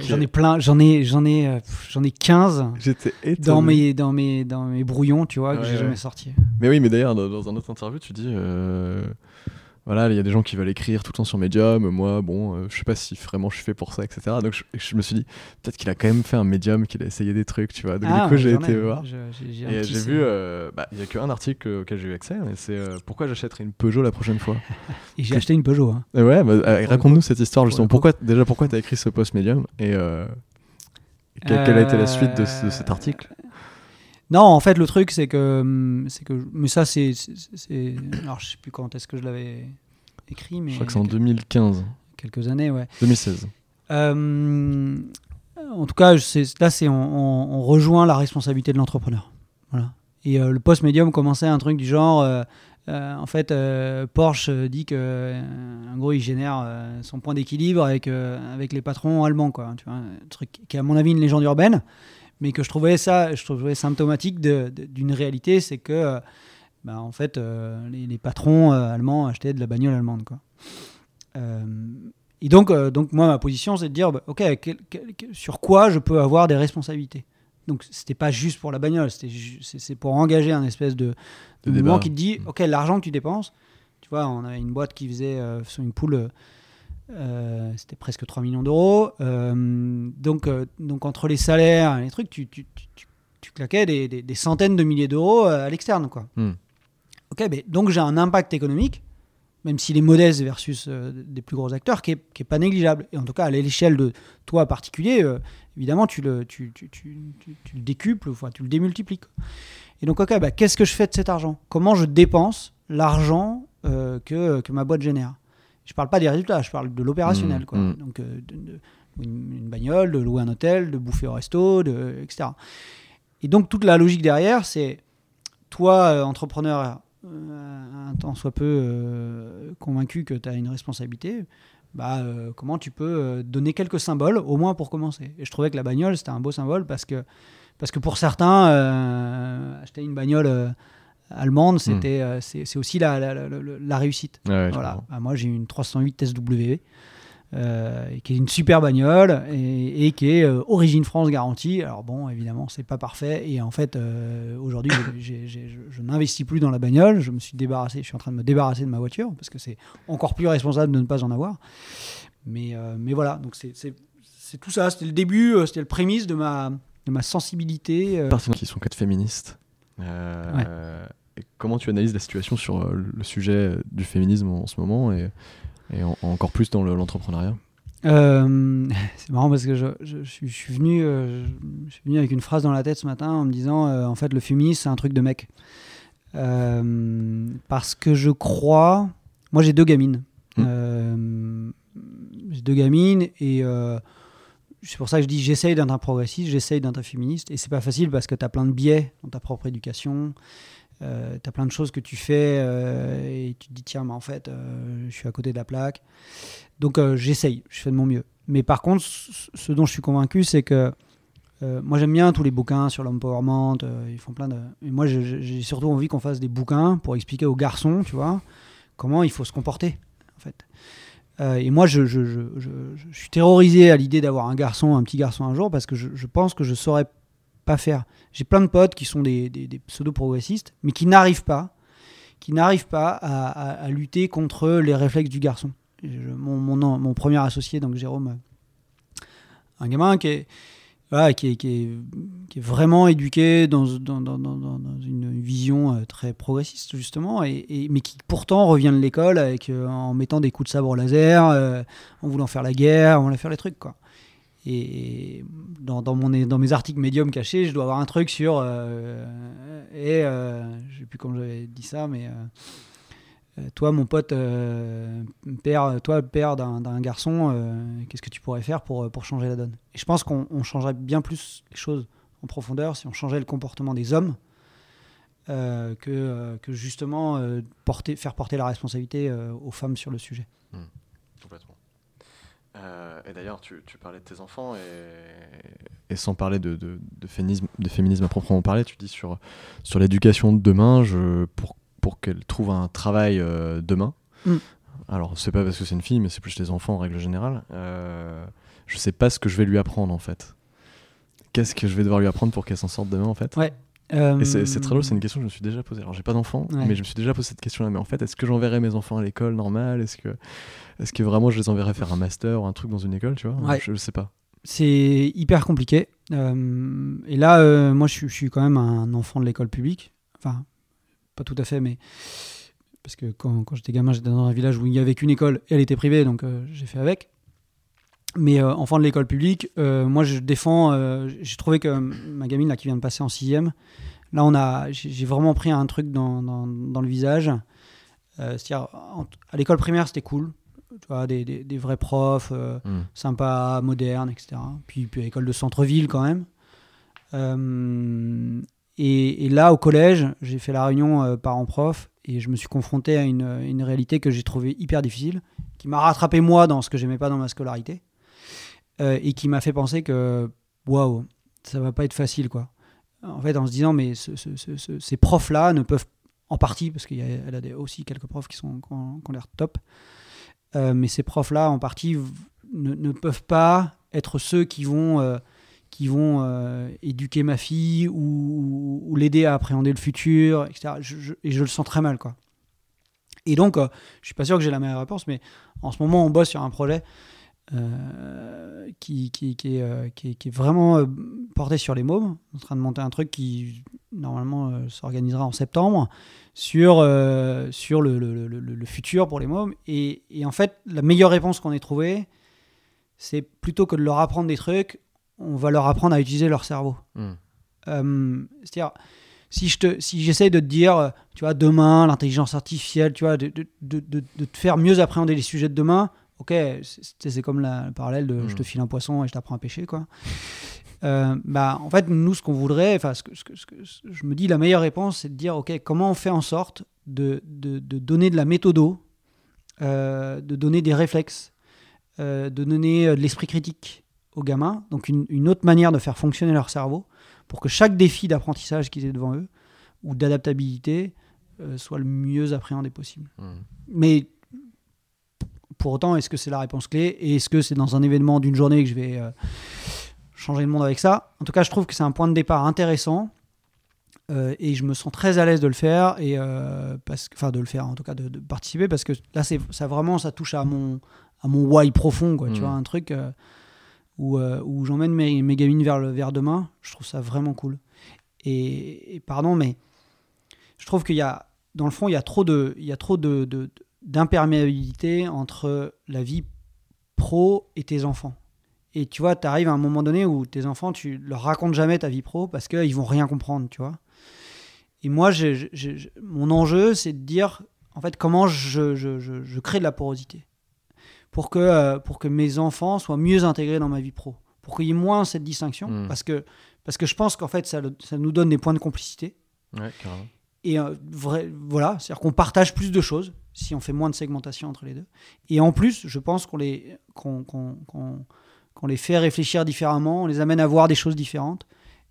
J'en ai plein, j'en ai, j'en ai, euh, j'en ai 15 J'étais étonné. dans mes, dans, mes, dans mes brouillons, tu vois, que j'ai jamais sorti. Mais oui, mais d'ailleurs, dans, dans un autre interview, tu dis. euh, voilà, il y a des gens qui veulent écrire tout le temps sur Medium. Moi, bon, euh, je sais pas si vraiment je suis fait pour ça, etc. Donc je, je me suis dit, peut-être qu'il a quand même fait un Medium, qu'il a essayé des trucs, tu vois. Donc Ah, du coup, j'ai été voir. je- Et j'ai vu, euh, bah, il y a qu'un article auquel j'ai eu accès, et c'est euh, pourquoi j'achèterais une Peugeot la prochaine fois? Et j'ai acheté une Peugeot. hein. Et ouais, bah, raconte-nous cette histoire justement. Pourquoi, déjà, pourquoi t'as écrit ce post Medium? Et quelle, a été la suite de, ce- de cet article? Non, en fait, le truc, c'est que. hum, c'est que mais ça, c'est. Alors, je sais plus quand est-ce que je l'avais écrit, mais. Je crois que c'est en 2015, quelques années, ouais. 2016. Euh, en tout cas, là, c'est on, on- on rejoint la responsabilité de l'entrepreneur. Voilà. Et euh, le post médium commençait un truc du genre, euh, euh, en fait, euh, Porsche dit que, euh, en gros, il génère son point d'équilibre avec avec les patrons allemands, quoi. Tu vois, un truc qui est à mon avis une légende urbaine, mais que je trouvais ça, je trouvais symptomatique d'une réalité, c'est que, euh, bah, en fait, euh, les, les patrons euh, allemands achetaient de la bagnole allemande, quoi. Euh, et donc, donc moi, ma position, c'est de dire, bah, ok, quel- quel- quel- sur quoi je peux avoir des responsabilités? Donc, c'était pas juste pour la bagnole, c'est pour engager un espèce de, De mouvement qui te dit, ok, l'argent que tu dépenses, tu vois, on avait une boîte qui faisait sur une poule, euh, c'était presque 3 millions d'euros. Euh, donc, euh, donc, entre les salaires et les trucs, tu, tu, tu, tu- claquais des, des- des centaines de milliers d'euros à l'externe, quoi. Hmm. Ok, mais donc j'ai un impact économique, même s'il est modeste versus des plus gros acteurs, qui est, qui est pas négligeable. Et en tout cas, à l'échelle de toi particulier, euh, évidemment, tu le, tu, tu, tu, tu- tu le décuples, enfin, tu le démultiplies. quoi. Et donc, ok, bah, qu'est-ce que je fais de cet argent? Comment je dépense l'argent que, que ma boîte génère? Je parle pas des résultats, je parle de l'opérationnel. Mmh, quoi. mmh. Donc, euh, de, de- une, une bagnole, de louer un hôtel, de bouffer au resto, de, etc. Et donc, toute la logique derrière, c'est toi, euh, entrepreneur, euh, un tant soit peu euh, convaincu que tu as une responsabilité, bah, euh, comment tu peux euh, donner quelques symboles, au moins pour commencer? Et je trouvais que la bagnole, c'était un beau symbole parce que, parce que pour certains, euh, acheter une bagnole allemande, c'était, euh, c'est, aussi la, la, la- la- la réussite. Ouais, Voilà. Bah, moi, j'ai une 308 SW. euh, qui est une super bagnole et, et qui est euh, origine France garantie. Alors bon, évidemment, c'est pas parfait et en fait, euh, aujourd'hui, je, n'investis plus dans la bagnole. Je me suis débarrassé, je suis en train de me débarrasser de ma voiture parce que c'est encore plus responsable de ne pas en avoir. Mais, mais voilà, donc c'est- tout ça. C'était le début, c'était le prémisse de ma, de ma sensibilité. Personnes qui sont quatre féministes. Euh, comment tu analyses la situation sur euh, le sujet du féminisme en ce moment et, et en- encore plus dans le- l'entrepreneuriat? Euh, c'est marrant parce que je, je- je suis, je suis venu, euh, je suis venu avec une phrase dans la tête ce matin en me disant euh, en fait le féminisme c'est un truc de mec. Parce que je crois, moi j'ai deux gamines. Mm. Euh, j'ai deux gamines et c'est pour ça que je dis j'essaye d'être un progressiste, j'essaye d'être un féministe et c'est pas facile parce que tu as plein de biais dans ta propre éducation. Euh, tu as plein de choses que tu fais euh, et tu te dis tiens mais en fait euh, je suis à côté de la plaque. Donc euh, j'essaye, je fais de mon mieux. Mais par contre, ce dont je suis convaincu, c'est que moi j'aime bien tous les bouquins sur l'empowerment, ils font plein de... Et moi j'ai surtout envie qu'on fasse des bouquins pour expliquer aux garçons, tu vois, comment il faut se comporter, en fait. Euh, et moi je, suis terrorisé à l'idée d'avoir un garçon, un petit garçon un jour, parce que je, pense que je saurais pas faire. J'ai plein de potes qui sont des, pseudo-progressistes, mais qui n'arrivent pas, qui n'arrivent pas à, lutter contre les réflexes du garçon. Mon, mon premier associé, donc Jérôme, euh, un gamin qui est, qui est, vraiment éduqué dans, une vision euh, très progressiste, justement, et, mais qui pourtant revient de l'école avec, euh, en mettant des coups de sabre laser, euh, en voulant faire la guerre, en voulant faire les trucs, quoi. Et dans, mes articles médium cachés, je dois avoir un truc sur. euh, et euh, sais plus comment j'avais dit ça, mais. Euh, euh, toi, mon pote, euh, père, toi, père d'un garçon, euh, qu'est-ce que tu pourrais faire pour, changer la donne? Et je pense qu'on on changerait bien plus les choses en profondeur si on changeait le comportement des hommes euh, que, euh, justement euh, porter, faire porter la responsabilité euh, aux femmes sur le sujet. Complètement. Euh, et d'ailleurs, tu, parlais de tes enfants et, sans parler de, féminisme, de féminisme à proprement parler, tu dis sur, l'éducation de demain, pour, pour qu'elle trouve un travail euh, demain. Mm. Alors, c'est pas parce que c'est une fille, mais c'est plus les enfants en règle générale. Euh, je sais pas ce que je vais lui apprendre en fait. Qu'est-ce que je vais devoir lui apprendre pour qu'elle s'en sorte demain en fait? Ouais. Et c'est très drôle, c'est une question que je me suis déjà posée. Alors, j'ai pas d'enfants, Ouais. mais je me suis déjà posé cette question-là. Mais en fait, est-ce que j'enverrais mes enfants à l'école normale? Est-ce que, est que vraiment je les enverrais faire un master ou un truc dans une école, tu vois? Ouais. je, je sais pas. C'est hyper compliqué. Euh, et là, euh, moi, je je suis quand même un enfant de l'école publique. Enfin, pas tout à fait, mais. Parce que quand, quand j'étais gamin, j'étais dans un village où il n'y avait qu'une école et elle était privée, donc euh, j'ai fait avec. Mais euh, enfant de l'école publique, euh, moi, je défends. euh, j'ai trouvé que ma gamine, là, qui vient de passer en sixième, là, on a, j'ai vraiment pris un truc dans, dans, dans le visage. C'est-à-dire, à l'école primaire, c'était cool. Tu vois, des, des, des vrais profs. Hmm. sympa, moderne, etc. Puis, puis école de centre-ville quand même. Euh, et, là, au collège, j'ai fait la réunion euh, parents-prof et je me suis confronté à une, une réalité que j'ai trouvée hyper difficile, qui m'a rattrapé moi dans ce que j'aimais pas dans ma scolarité euh, et qui m'a fait penser que waouh, ça va pas être facile quoi. En fait, en se disant, mais ce- ce- ce- ce- ces profs-là ne peuvent, en partie, parce qu'elle a des- aussi quelques profs qui, sont, qui ont, qui l'air top, euh, mais ces profs-là, en partie, ne, peuvent pas être ceux qui vont, euh, qui vont euh, éduquer ma fille ou, l'aider à appréhender le futur, etc. Et je le sens très mal, quoi. Et donc, euh, je suis pas sûr que j'ai la meilleure réponse, mais en ce moment, on bosse sur un projet euh, qui, euh, qui, est, qui est vraiment porté sur les mômes. On est en train de monter un truc qui, normalement, s'organisera en septembre sur, sur le, le- le- le- futur pour les mômes. Et en fait, la meilleure réponse qu'on ait trouvée, c'est plutôt que de leur apprendre des trucs, on va leur apprendre à utiliser leur cerveau. Hmm. Euh, C'est-à-dire, si je te, si j'essaye de te dire, euh, tu vois, demain, l'intelligence artificielle, tu vois, de, de, de, de- te faire mieux appréhender les sujets de demain, ok, c'est comme la, le parallèle de je te file un poisson et je t'apprends à pêcher, quoi. Euh, bah, en fait, nous, ce qu'on voudrait, enfin, ce que, ce que- ce que- ce- je me dis, la meilleure réponse, c'est de dire, ok, comment on fait en sorte de, de, de donner de la méthodo, euh, de donner des réflexes, de donner de l'esprit critique aux gamins, donc une, une autre manière de faire fonctionner leur cerveau, pour que chaque défi d'apprentissage qu'ils aient devant eux, ou d'adaptabilité, euh, soit le mieux appréhendé possible. Hmm. Mais pour autant, est-ce que c'est la réponse clé Et est-ce que c'est dans un événement d'une journée que je vais euh, changer le monde avec ça? En tout cas, je trouve que c'est un point de départ intéressant. euh, et je me sens très à l'aise de le faire et euh, parce enfin de le faire en tout cas de, de participer parce que là c'est ça vraiment ça touche à mon à mon why profond quoi tu Mm. vois un truc euh, où, euh, où j'emmène mes, gamines vers demain je trouve ça vraiment cool. Et, pardon mais je trouve qu'il y a dans le fond il y a trop il y a trop de, d'imperméabilité entre la vie pro et tes enfants. Et tu vois tu arrives à un moment donné où tes enfants tu leur racontes jamais ta vie pro parce qu'ils vont rien comprendre tu vois. Et moi mon enjeu c'est de dire en fait comment je crée de la porosité pour que, euh, pour que mes enfants soient mieux intégrés dans ma vie pro pour qu'il y ait moins cette distinction Mm. parce que parce que je pense qu'en fait ça, le- ça nous donne des points de complicité Ouais, carrément. et euh, vrai, voilà, c'est-à-dire qu'on partage plus de choses si on fait moins de segmentation entre les deux. Et en plus, je pense qu'on les, qu'on, qu'on- qu'on- qu'on les fait réfléchir différemment, on les amène à voir des choses différentes.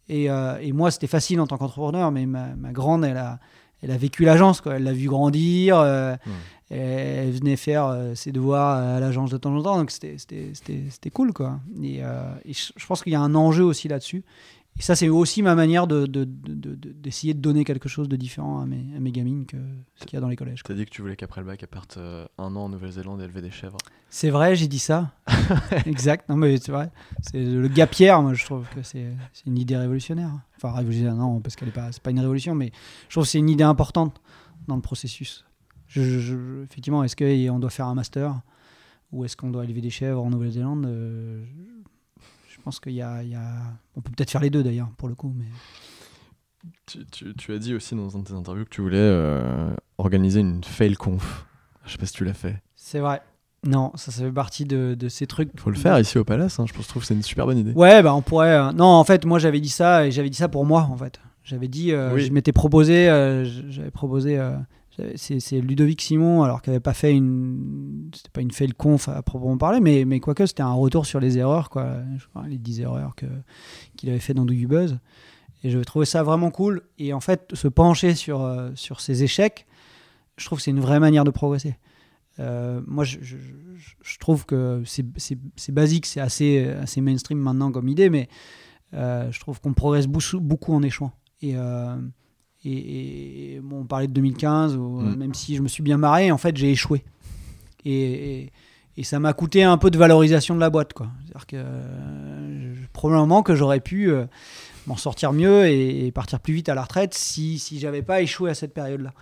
Et, euh, et moi, c'était facile en tant qu'entrepreneur, mais ma, ma grande, elle a, elle a vécu l'agence, quoi. Elle l'a vu grandir. euh, Hmm. elle venait faire euh, ses devoirs à l'agence de temps en temps, donc c'était, c'était, c'était, c'était cool, quoi. Et, euh, et je pense qu'il y a un enjeu aussi là-dessus. Et ça, c'est aussi ma manière de, de- de- de- de- d'essayer de donner quelque chose de différent à mes, à mes gamines que ce qu'il y a dans les collèges. T'as dit que tu voulais qu'après le bac, elles partent euh, un an en Nouvelle-Zélande et élever des chèvres. C'est vrai, j'ai dit ça. exact. Non, mais c'est vrai. C'est le gapière, moi, je trouve que c'est, une idée révolutionnaire. Enfin, révolutionnaire, non, parce qu'elle est pas, une révolution, mais je trouve que c'est une idée importante dans le processus. Je- je- je- effectivement, est-ce qu'on doit faire un master ou est-ce qu'on doit élever des chèvres en Nouvelle-Zélande Euh, Je pense qu'il y a, il y a- On peut peut-être faire les deux d'ailleurs, pour le coup. Mais... Tu, tu- tu as dit aussi dans un de tes interviews que tu voulais euh, organiser une fail conf. Je sais pas si tu l'as fait. C'est vrai. Non, ça, ça fait partie de, de ces trucs. Il faut le faire ici au Palace, hein, je pense- je trouve que c'est une super bonne idée. Ouais, bah on pourrait. euh, Non, en fait, moi j'avais dit ça et j'avais dit ça pour moi en fait. J'avais dit, euh, Oui. je m'étais proposé, j'avais proposé. C'est Ludovic Simon, alors qu'il n'avait pas fait une. C'était pas une fail conf à proprement parler, mais, mais quoique c'était un retour sur les erreurs, quoi. Les 10 erreurs qu'il avait fait dans Do You Buzz. Et je trouvais ça vraiment cool. Et en fait, se pencher sur, euh, sur ces échecs, je trouve que c'est une vraie manière de progresser. Euh, moi, je, trouve que c'est basique, c'est assez, assez mainstream maintenant comme idée, mais euh, je trouve qu'on progresse beaucoup, beaucoup en échouant. Et, euh, et, et, bon, on parlait de 2015, où, Mm. même si je me suis bien marré, en fait, j'ai échoué. Et, et, et ça m'a coûté un peu de valorisation de la boîte. quoi. C'est-à-dire que euh, probablement que j'aurais pu euh, m'en sortir mieux et, partir plus vite à la retraite si, si j'avais pas échoué à cette période-là.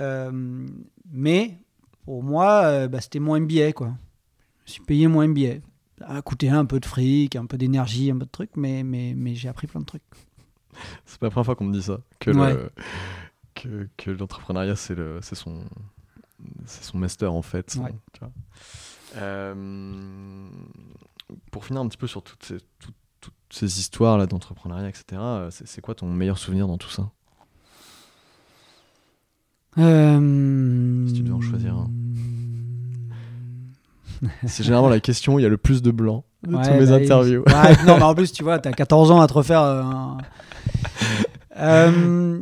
Euh, mais pour moi, euh, bah, c'était mon MBA. Quoi. Je me suis payé mon MBA. Ça a coûté un peu de fric, un peu d'énergie, un peu de trucs, mais, mais, mais j'ai appris plein de trucs. C'est pas la première fois qu'on me dit ça. Que Ouais. le- que, que l'entrepreneuriat, c'est le- c'est son, c'est son master en fait. son- Ouais. tu vois. Euh, pour finir un petit peu sur toutes ces, toutes, toutes ces histoires là d'entrepreneuriat, etc., c'est c'est quoi ton meilleur souvenir dans tout ça? Euh, Si tu devais en choisir un. C'est généralement la question où il y a le plus de blanc de Ouais, tous mes bah, interviews. ouais, non, mais en plus, tu vois, t'as 14 ans à te refaire. euh, un- Euh,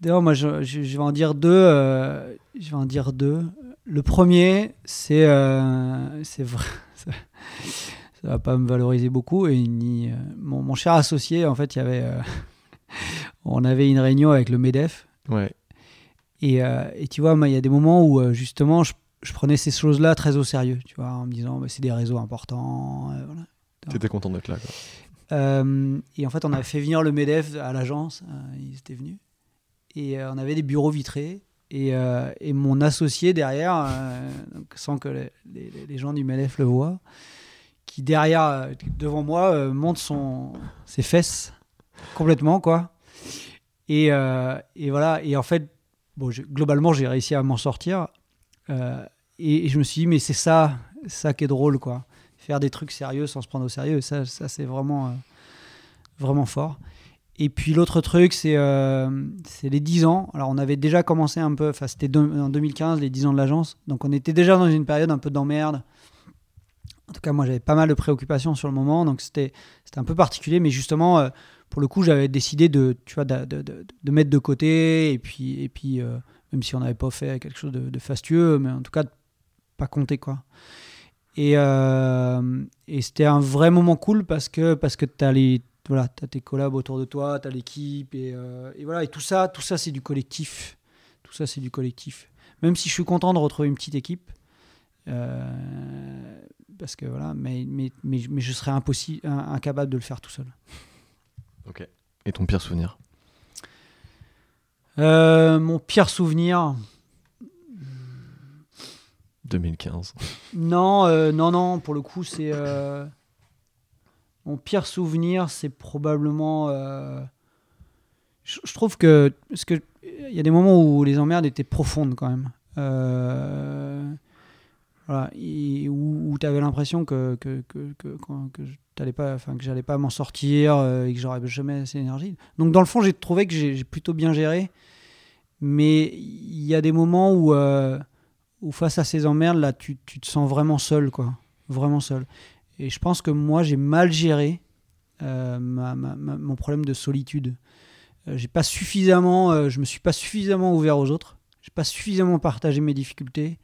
D'ailleurs, moi, je, je- je vais en dire deux. euh, je vais en dire deux. Le premier, c'est euh, c'est vrai. Ça, ça va pas me valoriser beaucoup. Et ni, mon, mon cher associé, en fait, il y avait. on avait une réunion avec le MEDEF. Ouais. Et, et tu vois, il y a des moments où justement, je, je prenais ces choses-là très au sérieux, tu vois, en me disant, bah, c'est des réseaux importants. euh, voilà. T'étais content d'être là. Quoi. Euh, et en fait, on avait fait venir le MEDEF à l'agence, euh, ils étaient venus. Et euh, on avait des bureaux vitrés. Et, euh, et mon associé derrière, donc, sans que les, les- les gens du MEDEF le voient, qui derrière, devant moi, monte son, ses fesses complètement, quoi. Et, et voilà. Et en fait, bon, je- globalement, j'ai réussi à m'en sortir. Euh, et, je me suis dit, mais c'est ça, ça qui est drôle, quoi. Faire des trucs sérieux sans se prendre au sérieux, ça, ça c'est vraiment, euh, vraiment fort. Et puis l'autre truc, c'est euh, les 10 ans. Alors on avait déjà commencé un peu, enfin c'était en 2015, les 10 ans de l'agence. Donc on était déjà dans une période un peu d'emmerde. En tout cas, moi j'avais pas mal de préoccupations sur le moment, donc c'était un peu particulier. Mais justement, euh, pour le coup, j'avais décidé de, tu vois, de, de- de- mettre de côté. Et puis, et puis euh, même si on n'avait pas fait quelque chose de, fastueux, mais en tout cas, pas compter quoi. Et, euh, et c'était un vrai moment cool parce que, parce que tu as, voilà, as tes collabs autour de toi, tu as l'équipe. Et, euh, et voilà, et tout ça, tout ça c'est du collectif. Tout ça, c'est du collectif. Même si je suis content de retrouver une petite équipe. euh, parce que voilà, mais, mais, mais, mais je serais impossible, in- incapable de le faire tout seul. Et ton pire souvenir? Euh, mon pire souvenir, 2015. Non, euh, non, non, pour le coup, c'est. euh, Mon pire souvenir, c'est probablement. euh, Je, trouve que. Parce que. Il y a des moments où les emmerdes étaient profondes quand même. Voilà, où, tu avais l'impression que, que, que, que, que t'allais pas, enfin, pas m'en sortir et que j'aurais jamais assez d'énergie. Donc, dans le fond, j'ai trouvé que j'ai plutôt bien géré. Mais il y a des moments où. Où face à ces emmerdes, là, tu, tu te sens vraiment seul, quoi. Vraiment seul. Et je pense que moi, j'ai mal géré euh, ma- ma- ma- mon problème de solitude. Euh, j'ai pas suffisamment, euh, je me suis pas suffisamment ouvert aux autres. J'ai pas suffisamment partagé mes difficultés.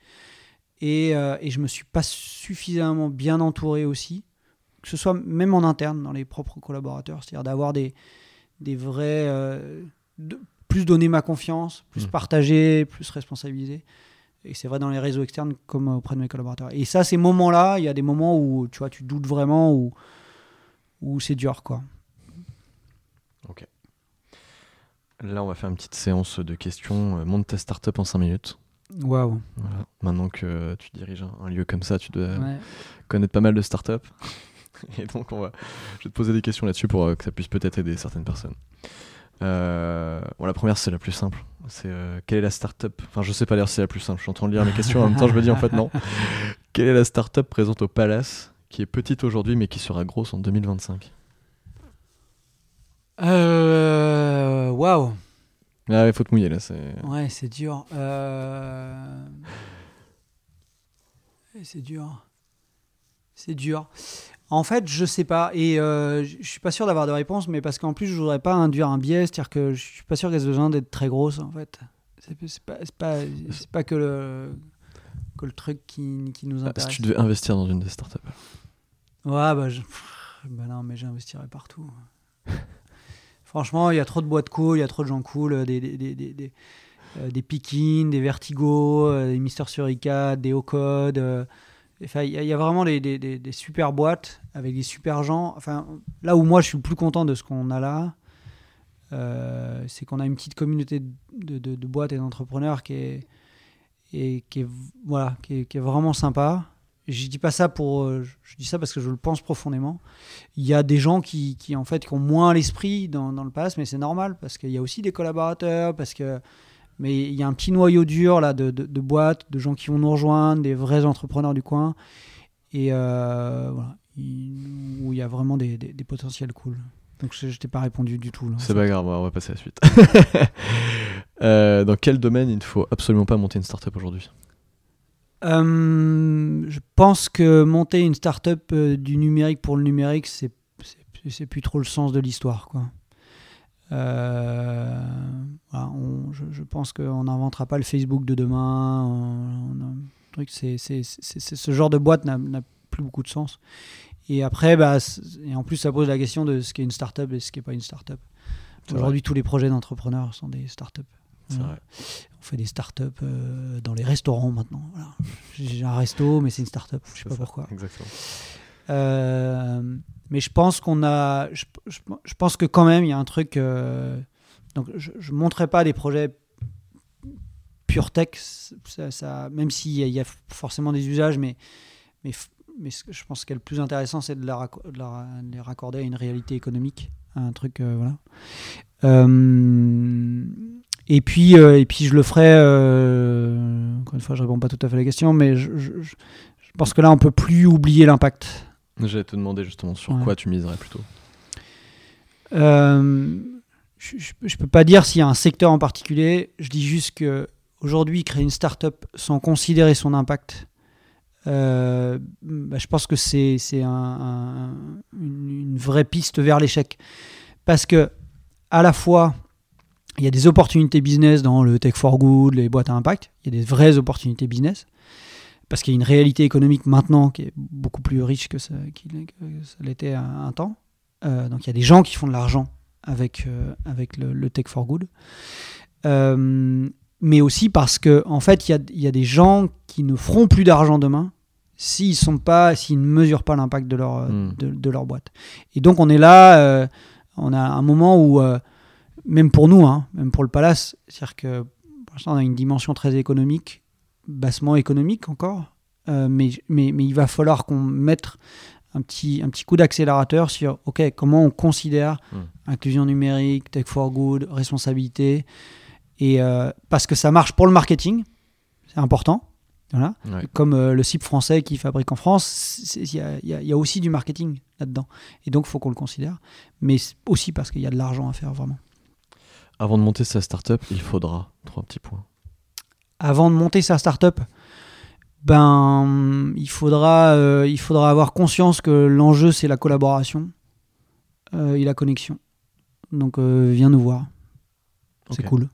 Et, et je me suis pas suffisamment bien entouré aussi. Que ce soit même en interne, dans les propres collaborateurs. C'est-à-dire d'avoir des, des vrais. de- plus donner ma confiance, plus Mhm. partager, plus responsabiliser. Et c'est vrai dans les réseaux externes comme auprès de mes collaborateurs. Et ça, ces moments-là, il y a des moments où tu vois, tu doutes vraiment, où, où c'est dur, quoi. Là, on va faire une petite séance de questions. Euh, Monte ta startup en 5 minutes. Waouh. Voilà. Maintenant que tu diriges un, un lieu comme ça, tu dois Ouais. connaître pas mal de startups. Et donc, on va, je vais te poser des questions là-dessus pour euh, que ça puisse peut-être aider certaines personnes. Euh, bon, la première, c'est la plus simple. C'est euh, quelle est la startup? Enfin, je sais pas si c'est la plus simple. Je suis en train de lire mes questions en même temps, je me dis en fait non. Quelle est la startup présente au Palace qui est petite aujourd'hui mais qui sera grosse en 2025 Euh, Waouh. Ah ouais, faut te mouiller là. C'est... Ouais, c'est dur. Euh... C'est dur. C'est dur. En fait, je sais pas. Et euh, je suis pas sûr d'avoir de réponse, mais parce qu'en plus, je voudrais pas induire un biais. C'est-à-dire que je suis pas sûr qu'elle ait besoin d'être très grosse, en fait. C'est pas, que, le, que le truc qui, qui nous Ah, intéresse. si tu devais investir dans une des startups. Ouais, bah, je... bah non, mais j'investirais partout. Franchement, il y a trop de boîtes cool, il y a trop de gens cool, euh, des, des, des, des, des, euh, des Pikin, des Vertigo, euh, des Mister Suricat, des Ocode. Il y, a- vraiment des, super boîtes avec des super gens. Enfin, là où moi je suis le plus content de ce qu'on a là, euh, c'est qu'on a une petite communauté de, boîtes et d'entrepreneurs qui est, voilà, qui est, vraiment sympa. Je dis pas ça pour, euh, je dis ça parce que je le pense profondément. Il y a des gens qui, qui en fait, qui ont moins l'esprit dans, dans le pass, mais c'est normal parce qu'il y a aussi des collaborateurs, parce que, mais il y a un petit noyau dur là de, de, de boîtes, de gens qui vont nous rejoindre, des vrais entrepreneurs du coin, et euh, voilà, il- où il y a vraiment des, des, des potentiels cool. Donc je, je t'ai pas répondu du tout. C'est pas grave, on va passer à la suite. Euh, dans quel domaine il ne faut absolument pas monter une startup aujourd'hui? Euh, je pense que monter une start-up du numérique pour le numérique, c'est plus trop le sens de l'histoire. quoi. Euh, voilà, on- je, je pense qu'on n'inventera pas le Facebook de demain. on- on a un truc, c'est- c'est- c'est- c'est- ce genre de boîte n'a n'a plus beaucoup de sens. Et après, bah, et en plus, ça pose la question de ce qu'est une start-up et ce qui n'est pas une start-up. Aujourd'hui, tous les projets d'entrepreneurs sont des start-up. C'est Voilà. vrai. On fait des startups euh, dans les restaurants maintenant. Voilà. J'ai un resto, mais c'est une startup. Je sais pas ça, pourquoi. Exactement. Euh, mais je pense qu'on a. Je, pense que quand même, il y a un truc. euh, donc, je ne montrerai pas des projets pure tech, ça, même s'il y, y a forcément des usages, mais, mais, je pense que le plus intéressant, c'est de, les raccorder à une réalité économique, à un truc, euh, voilà. Et puis, et puis je le ferai. encore une fois, je réponds pas tout à fait à la question, mais je- je pense que là, on peut plus oublier l'impact. J'allais te demander justement sur Ouais. quoi tu miserais plutôt. Euh, je, je peux pas dire s'il y a un secteur en particulier. Je dis juste que aujourd'hui, créer une start-up sans considérer son impact, euh, bah, je pense que c'est un- un- une, une vraie piste vers l'échec. Parce que à la fois, il y a des opportunités business dans le tech for good, les boîtes à impact. Il y a des vraies opportunités business. Parce qu'il y a une réalité économique maintenant qui est beaucoup plus riche que ça, l'était à un temps. Euh, donc il y a des gens qui font de l'argent avec, euh, avec le, le tech for good. Euh, mais aussi parce que en fait, il y a, y a des gens qui ne feront plus d'argent demain s'ils sont pas, s'ils ne mesurent pas l'impact de leur, Hmm. de, de leur boîte. Et donc on est là, on a un moment où, même pour nous, hein, même pour le Palace, c'est-à-dire que pour l'instant on a une dimension très économique, bassement économique encore, euh, mais, mais, mais il va falloir qu'on mette un petit, un petit coup d'accélérateur sur ok comment on considère Hmm. inclusion numérique, tech for good, responsabilité, et euh, parce que ça marche pour le marketing, c'est important. Voilà. Ouais. Comme euh, le CIP français qui fabrique en France, il y y a- il y a aussi du marketing là-dedans. Et donc, il faut qu'on le considère. Mais aussi parce qu'il y a de l'argent à faire vraiment. Avant de monter sa startup, il faudra trois petits points. Avant de monter sa start-up, ben, il, faudra, euh, il faudra avoir conscience que l'enjeu, c'est la collaboration euh, et la connexion. Donc, euh, viens nous voir. C'est cool.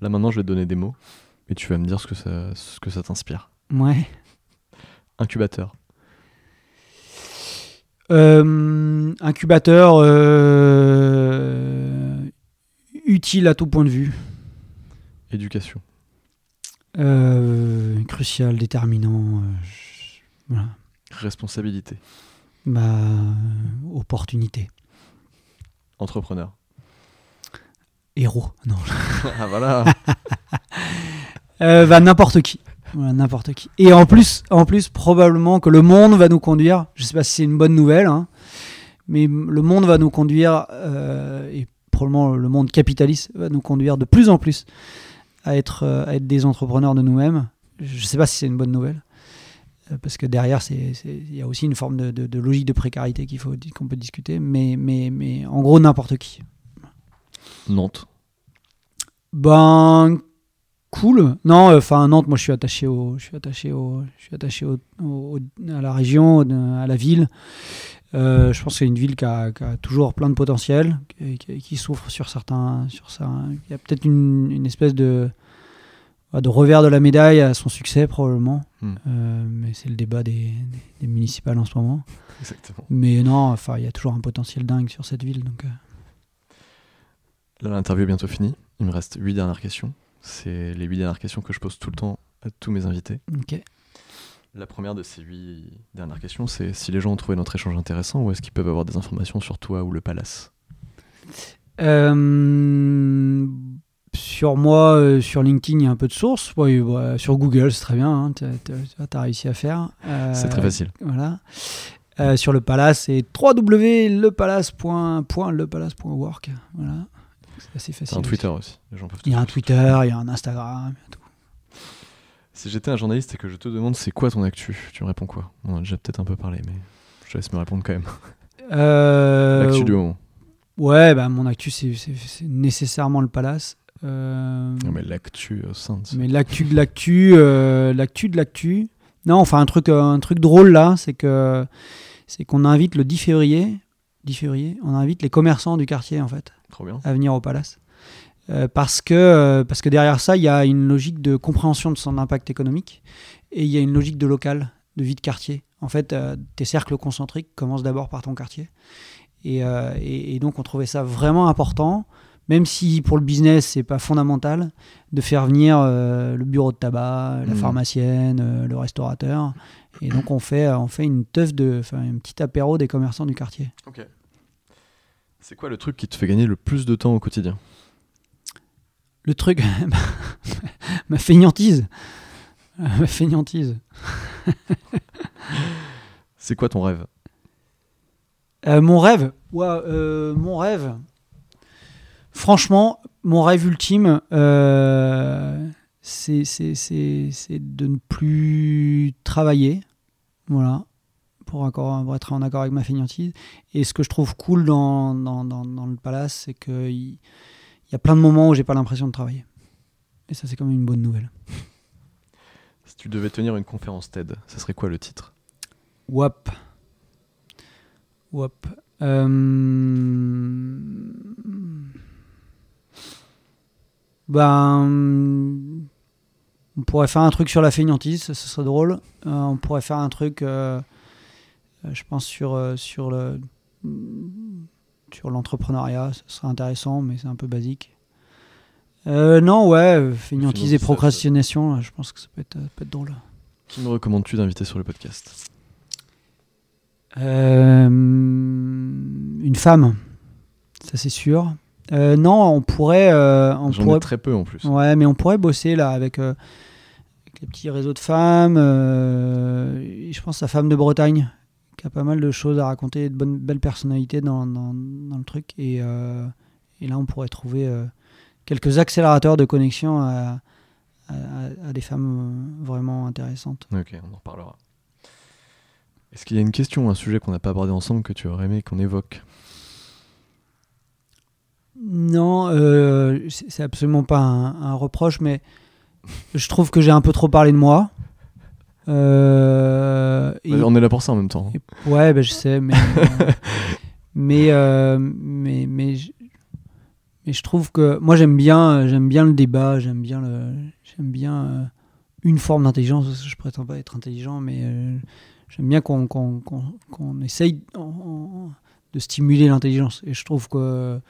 Là maintenant, je vais te donner des mots et tu vas me dire ce que ça, ce que ça t'inspire. Ouais. Incubateur, incubateur utile à tout point de vue. éducation, Euh, crucial, déterminant. euh, voilà. responsabilité, Bah, euh, opportunité. entrepreneur. Héros. Non. ah voilà. Euh, bah, n'importe qui. Voilà, n'importe qui. Et en plus, en plus, probablement que le monde va nous conduire. Je sais pas si c'est une bonne nouvelle, hein, mais le monde va nous conduire, et probablement le monde capitaliste va nous conduire de plus en plus à être, euh, à être des entrepreneurs de nous-mêmes. Je sais pas si c'est une bonne nouvelle. euh, Parce que derrière, il y a aussi une forme de, de- de logique de précarité qu'il faut qu'on peut discuter, mais, mais, mais en gros n'importe qui. Nantes, Ben cool. Non, euh, enfin Nantes, moi je suis attaché au, je suis attaché au, je suis attaché au, au- à la région, à la ville. Euh, je pense que c'est une ville qui a, qui a toujours plein de potentiel, qui, qui- qui souffre sur certains, sur ça. Il y a peut-être une, une espèce de de revers de la médaille à son succès probablement. Hmm. Euh, mais c'est le débat des, des- des municipales en ce moment. exactement. Mais non, enfin il y a toujours un potentiel dingue sur cette ville. Donc, euh, Là, l'interview est bientôt finie. Il me reste huit dernières questions. C'est les huit dernières questions que je pose tout le temps à tous mes invités. Ok. La première de ces huit dernières questions, c'est si les gens ont trouvé notre échange intéressant ou est-ce qu'ils peuvent avoir des informations sur toi ou le palace Euh, sur moi, euh, sur LinkedIn, il y a un peu de sources. Ouais, ouais, sur Google, c'est très bien. Hein, tu as, réussi à faire. Euh, C'est très facile. Voilà. Sur le Palace, c'est www.lepalace.work. Voilà. C'est assez facile. un Twitter aussi. Les gens peuvent te Il y a un. Twitter, il y a un Instagram. il y a tout. Si j'étais un journaliste et que je te demande c'est quoi ton actu, tu me réponds quoi? On en a déjà peut-être un peu parlé, mais je te laisse me répondre quand même. Euh, L'actu du moment. Ouais, bah, mon actu, c'est nécessairement le Palace. Euh, Non, mais l'actu euh, sainte. Mais l'actu de l'actu, euh, l'actu de l'actu. Non, enfin un truc, euh, un truc drôle là, c'est que c'est qu'on invite le 10 février, 10 février, on invite les commerçants du quartier en fait Trop bien. à venir au Palace. Euh, parce, que, euh, parce que derrière ça, il y a une logique de compréhension de son impact économique et il y a une logique de local, de vie de quartier. En fait, euh, tes cercles concentriques commencent d'abord par ton quartier. Et, euh, et- et donc, on trouvait ça vraiment important, même si pour le business, c'est pas fondamental, de faire venir le bureau de tabac, la Mhm. pharmacienne, le restaurateur. Et donc, on fait, on fait une teuf de, enfin, un petit apéro des commerçants du quartier. Ok. C'est quoi le truc qui te fait gagner le plus de temps au quotidien? Le truc, ma feignantise. Ma feignantise. C'est quoi ton rêve? Euh, mon rêve, Ouah, euh, mon rêve. Franchement, mon rêve ultime, euh, c'est de ne plus travailler. Voilà. Pour, accord- pour être en accord avec ma feignantise. Et ce que je trouve cool dans, dans, dans- dans le palace, c'est il y a plein de moments où j'ai pas l'impression de travailler. Et ça, c'est quand même une bonne nouvelle. Si tu devais tenir une conférence TED, ça serait quoi le titre? Wap. Wap. Euh, Ben. On pourrait faire un truc sur la feignantise, ce serait drôle. Euh, on pourrait faire un truc, euh, je pense, sur, sur le. Sur l'entrepreneuriat, ce serait intéressant, mais c'est un peu basique. Euh, non, ouais, euh, Sinon, et procrastination, je pense que ça peut être, ça peut être drôle. Qui me recommandes-tu d'inviter sur le podcast? Euh, une femme, ça c'est sûr. Euh, non, on pourrait, euh, on J'en pourrait, ai très peu en plus. ouais, mais on pourrait bosser là avec, euh, avec les petits réseaux de femmes. euh, je pense à Femme de Bretagne, qui a pas mal de choses à raconter, de bonnes, belles personnalités dans, dans, dans le truc. Et, euh, et là, on pourrait trouver euh, quelques accélérateurs de connexion à, à, à des femmes euh, vraiment intéressantes. Ok, on en reparlera. Est-ce qu'il y a une question, un sujet qu'on n'a pas abordé ensemble que tu aurais aimé qu'on évoque? Non, euh, c'est c'est absolument pas un, un reproche, mais je trouve que j'ai un peu trop parlé de moi. Euh, et- Bah, On est là pour ça en même temps. et- ouais, ben, je sais, mais mais, euh, mais mais je, mais je trouve que moi j'aime bien j'aime bien le débat, j'aime bien le j'aime bien euh, une forme d'intelligence. Je prétends pas être intelligent, mais j'aime bien qu'on qu'on qu'on- qu'on essaye en- en- de stimuler l'intelligence. Et je trouve que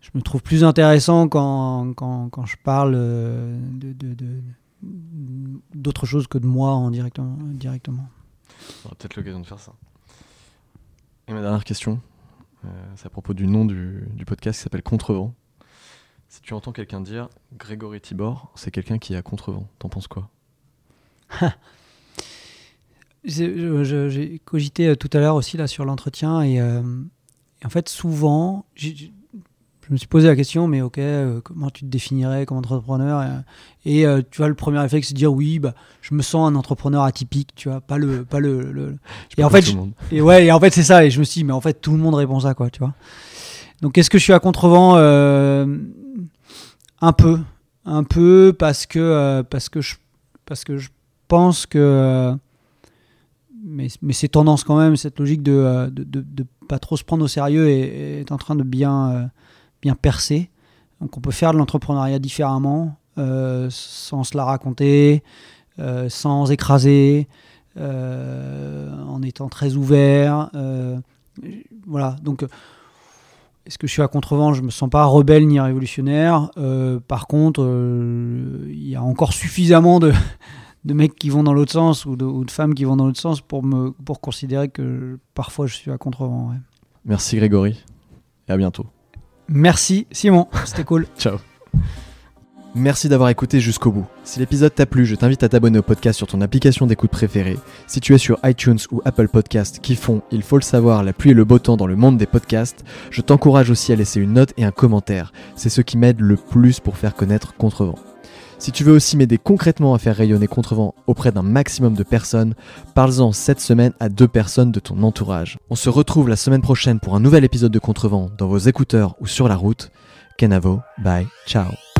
je me trouve plus intéressant quand, quand, quand je parle de, de- de- d'autre chose que de moi en directement. directement. On aura peut-être l'occasion de faire ça. Et ma dernière question, euh, c'est à propos du nom du, du podcast qui s'appelle Contrevent. Si tu entends quelqu'un dire Grégory Tibor, c'est quelqu'un qui est à Contrevent. T'en penses quoi? J'ai cogité euh, tout à l'heure aussi là sur l'entretien et, euh, et en fait souvent je me suis posé la question mais ok euh, comment tu te définirais comme entrepreneur et, et, euh, tu vois le premier réflexe c'est de dire oui bah je me sens un entrepreneur atypique tu vois pas le pas le, le- Je sais Et en fait, et ouais et en fait c'est ça et je me suis dit mais en fait tout le monde répond ça quoi tu vois. Donc est-ce que je suis à contrevent Euh, un peu un peu parce que euh, parce que je parce que je pense que euh, mais, mais c'est tendance quand même cette logique de, euh, de, de, de pas trop se prendre au sérieux est, est en train de bien euh, bien percer donc on peut faire de l'entrepreneuriat différemment euh, sans se la raconter euh, sans écraser euh, en étant très ouvert voilà donc est-ce que je suis à contrevent? Je me sens pas rebelle ni révolutionnaire. Par contre, il y a encore suffisamment de, mecs qui vont dans l'autre sens ou de, ou de femmes qui vont dans l'autre sens pour, me, pour considérer que parfois je suis à contrevent. ouais. Merci Grégory et à bientôt. Merci Simon, c'était cool. Ciao. Merci d'avoir écouté jusqu'au bout. Si l'épisode t'a plu, je t'invite à t'abonner au podcast sur ton application d'écoute préférée. Si tu es sur iTunes ou Apple Podcast qui font, il faut le savoir, la pluie et le beau temps dans le monde des podcasts, je t'encourage aussi à laisser une note et un commentaire. C'est ce qui m'aide le plus pour faire connaître Contrevent. Si tu veux aussi m'aider concrètement à faire rayonner Contrevent auprès d'un maximum de personnes, parle-en cette semaine à deux personnes de ton entourage. On se retrouve la semaine prochaine pour un nouvel épisode de Contrevent dans vos écouteurs ou sur la route. Kenavo, bye, ciao.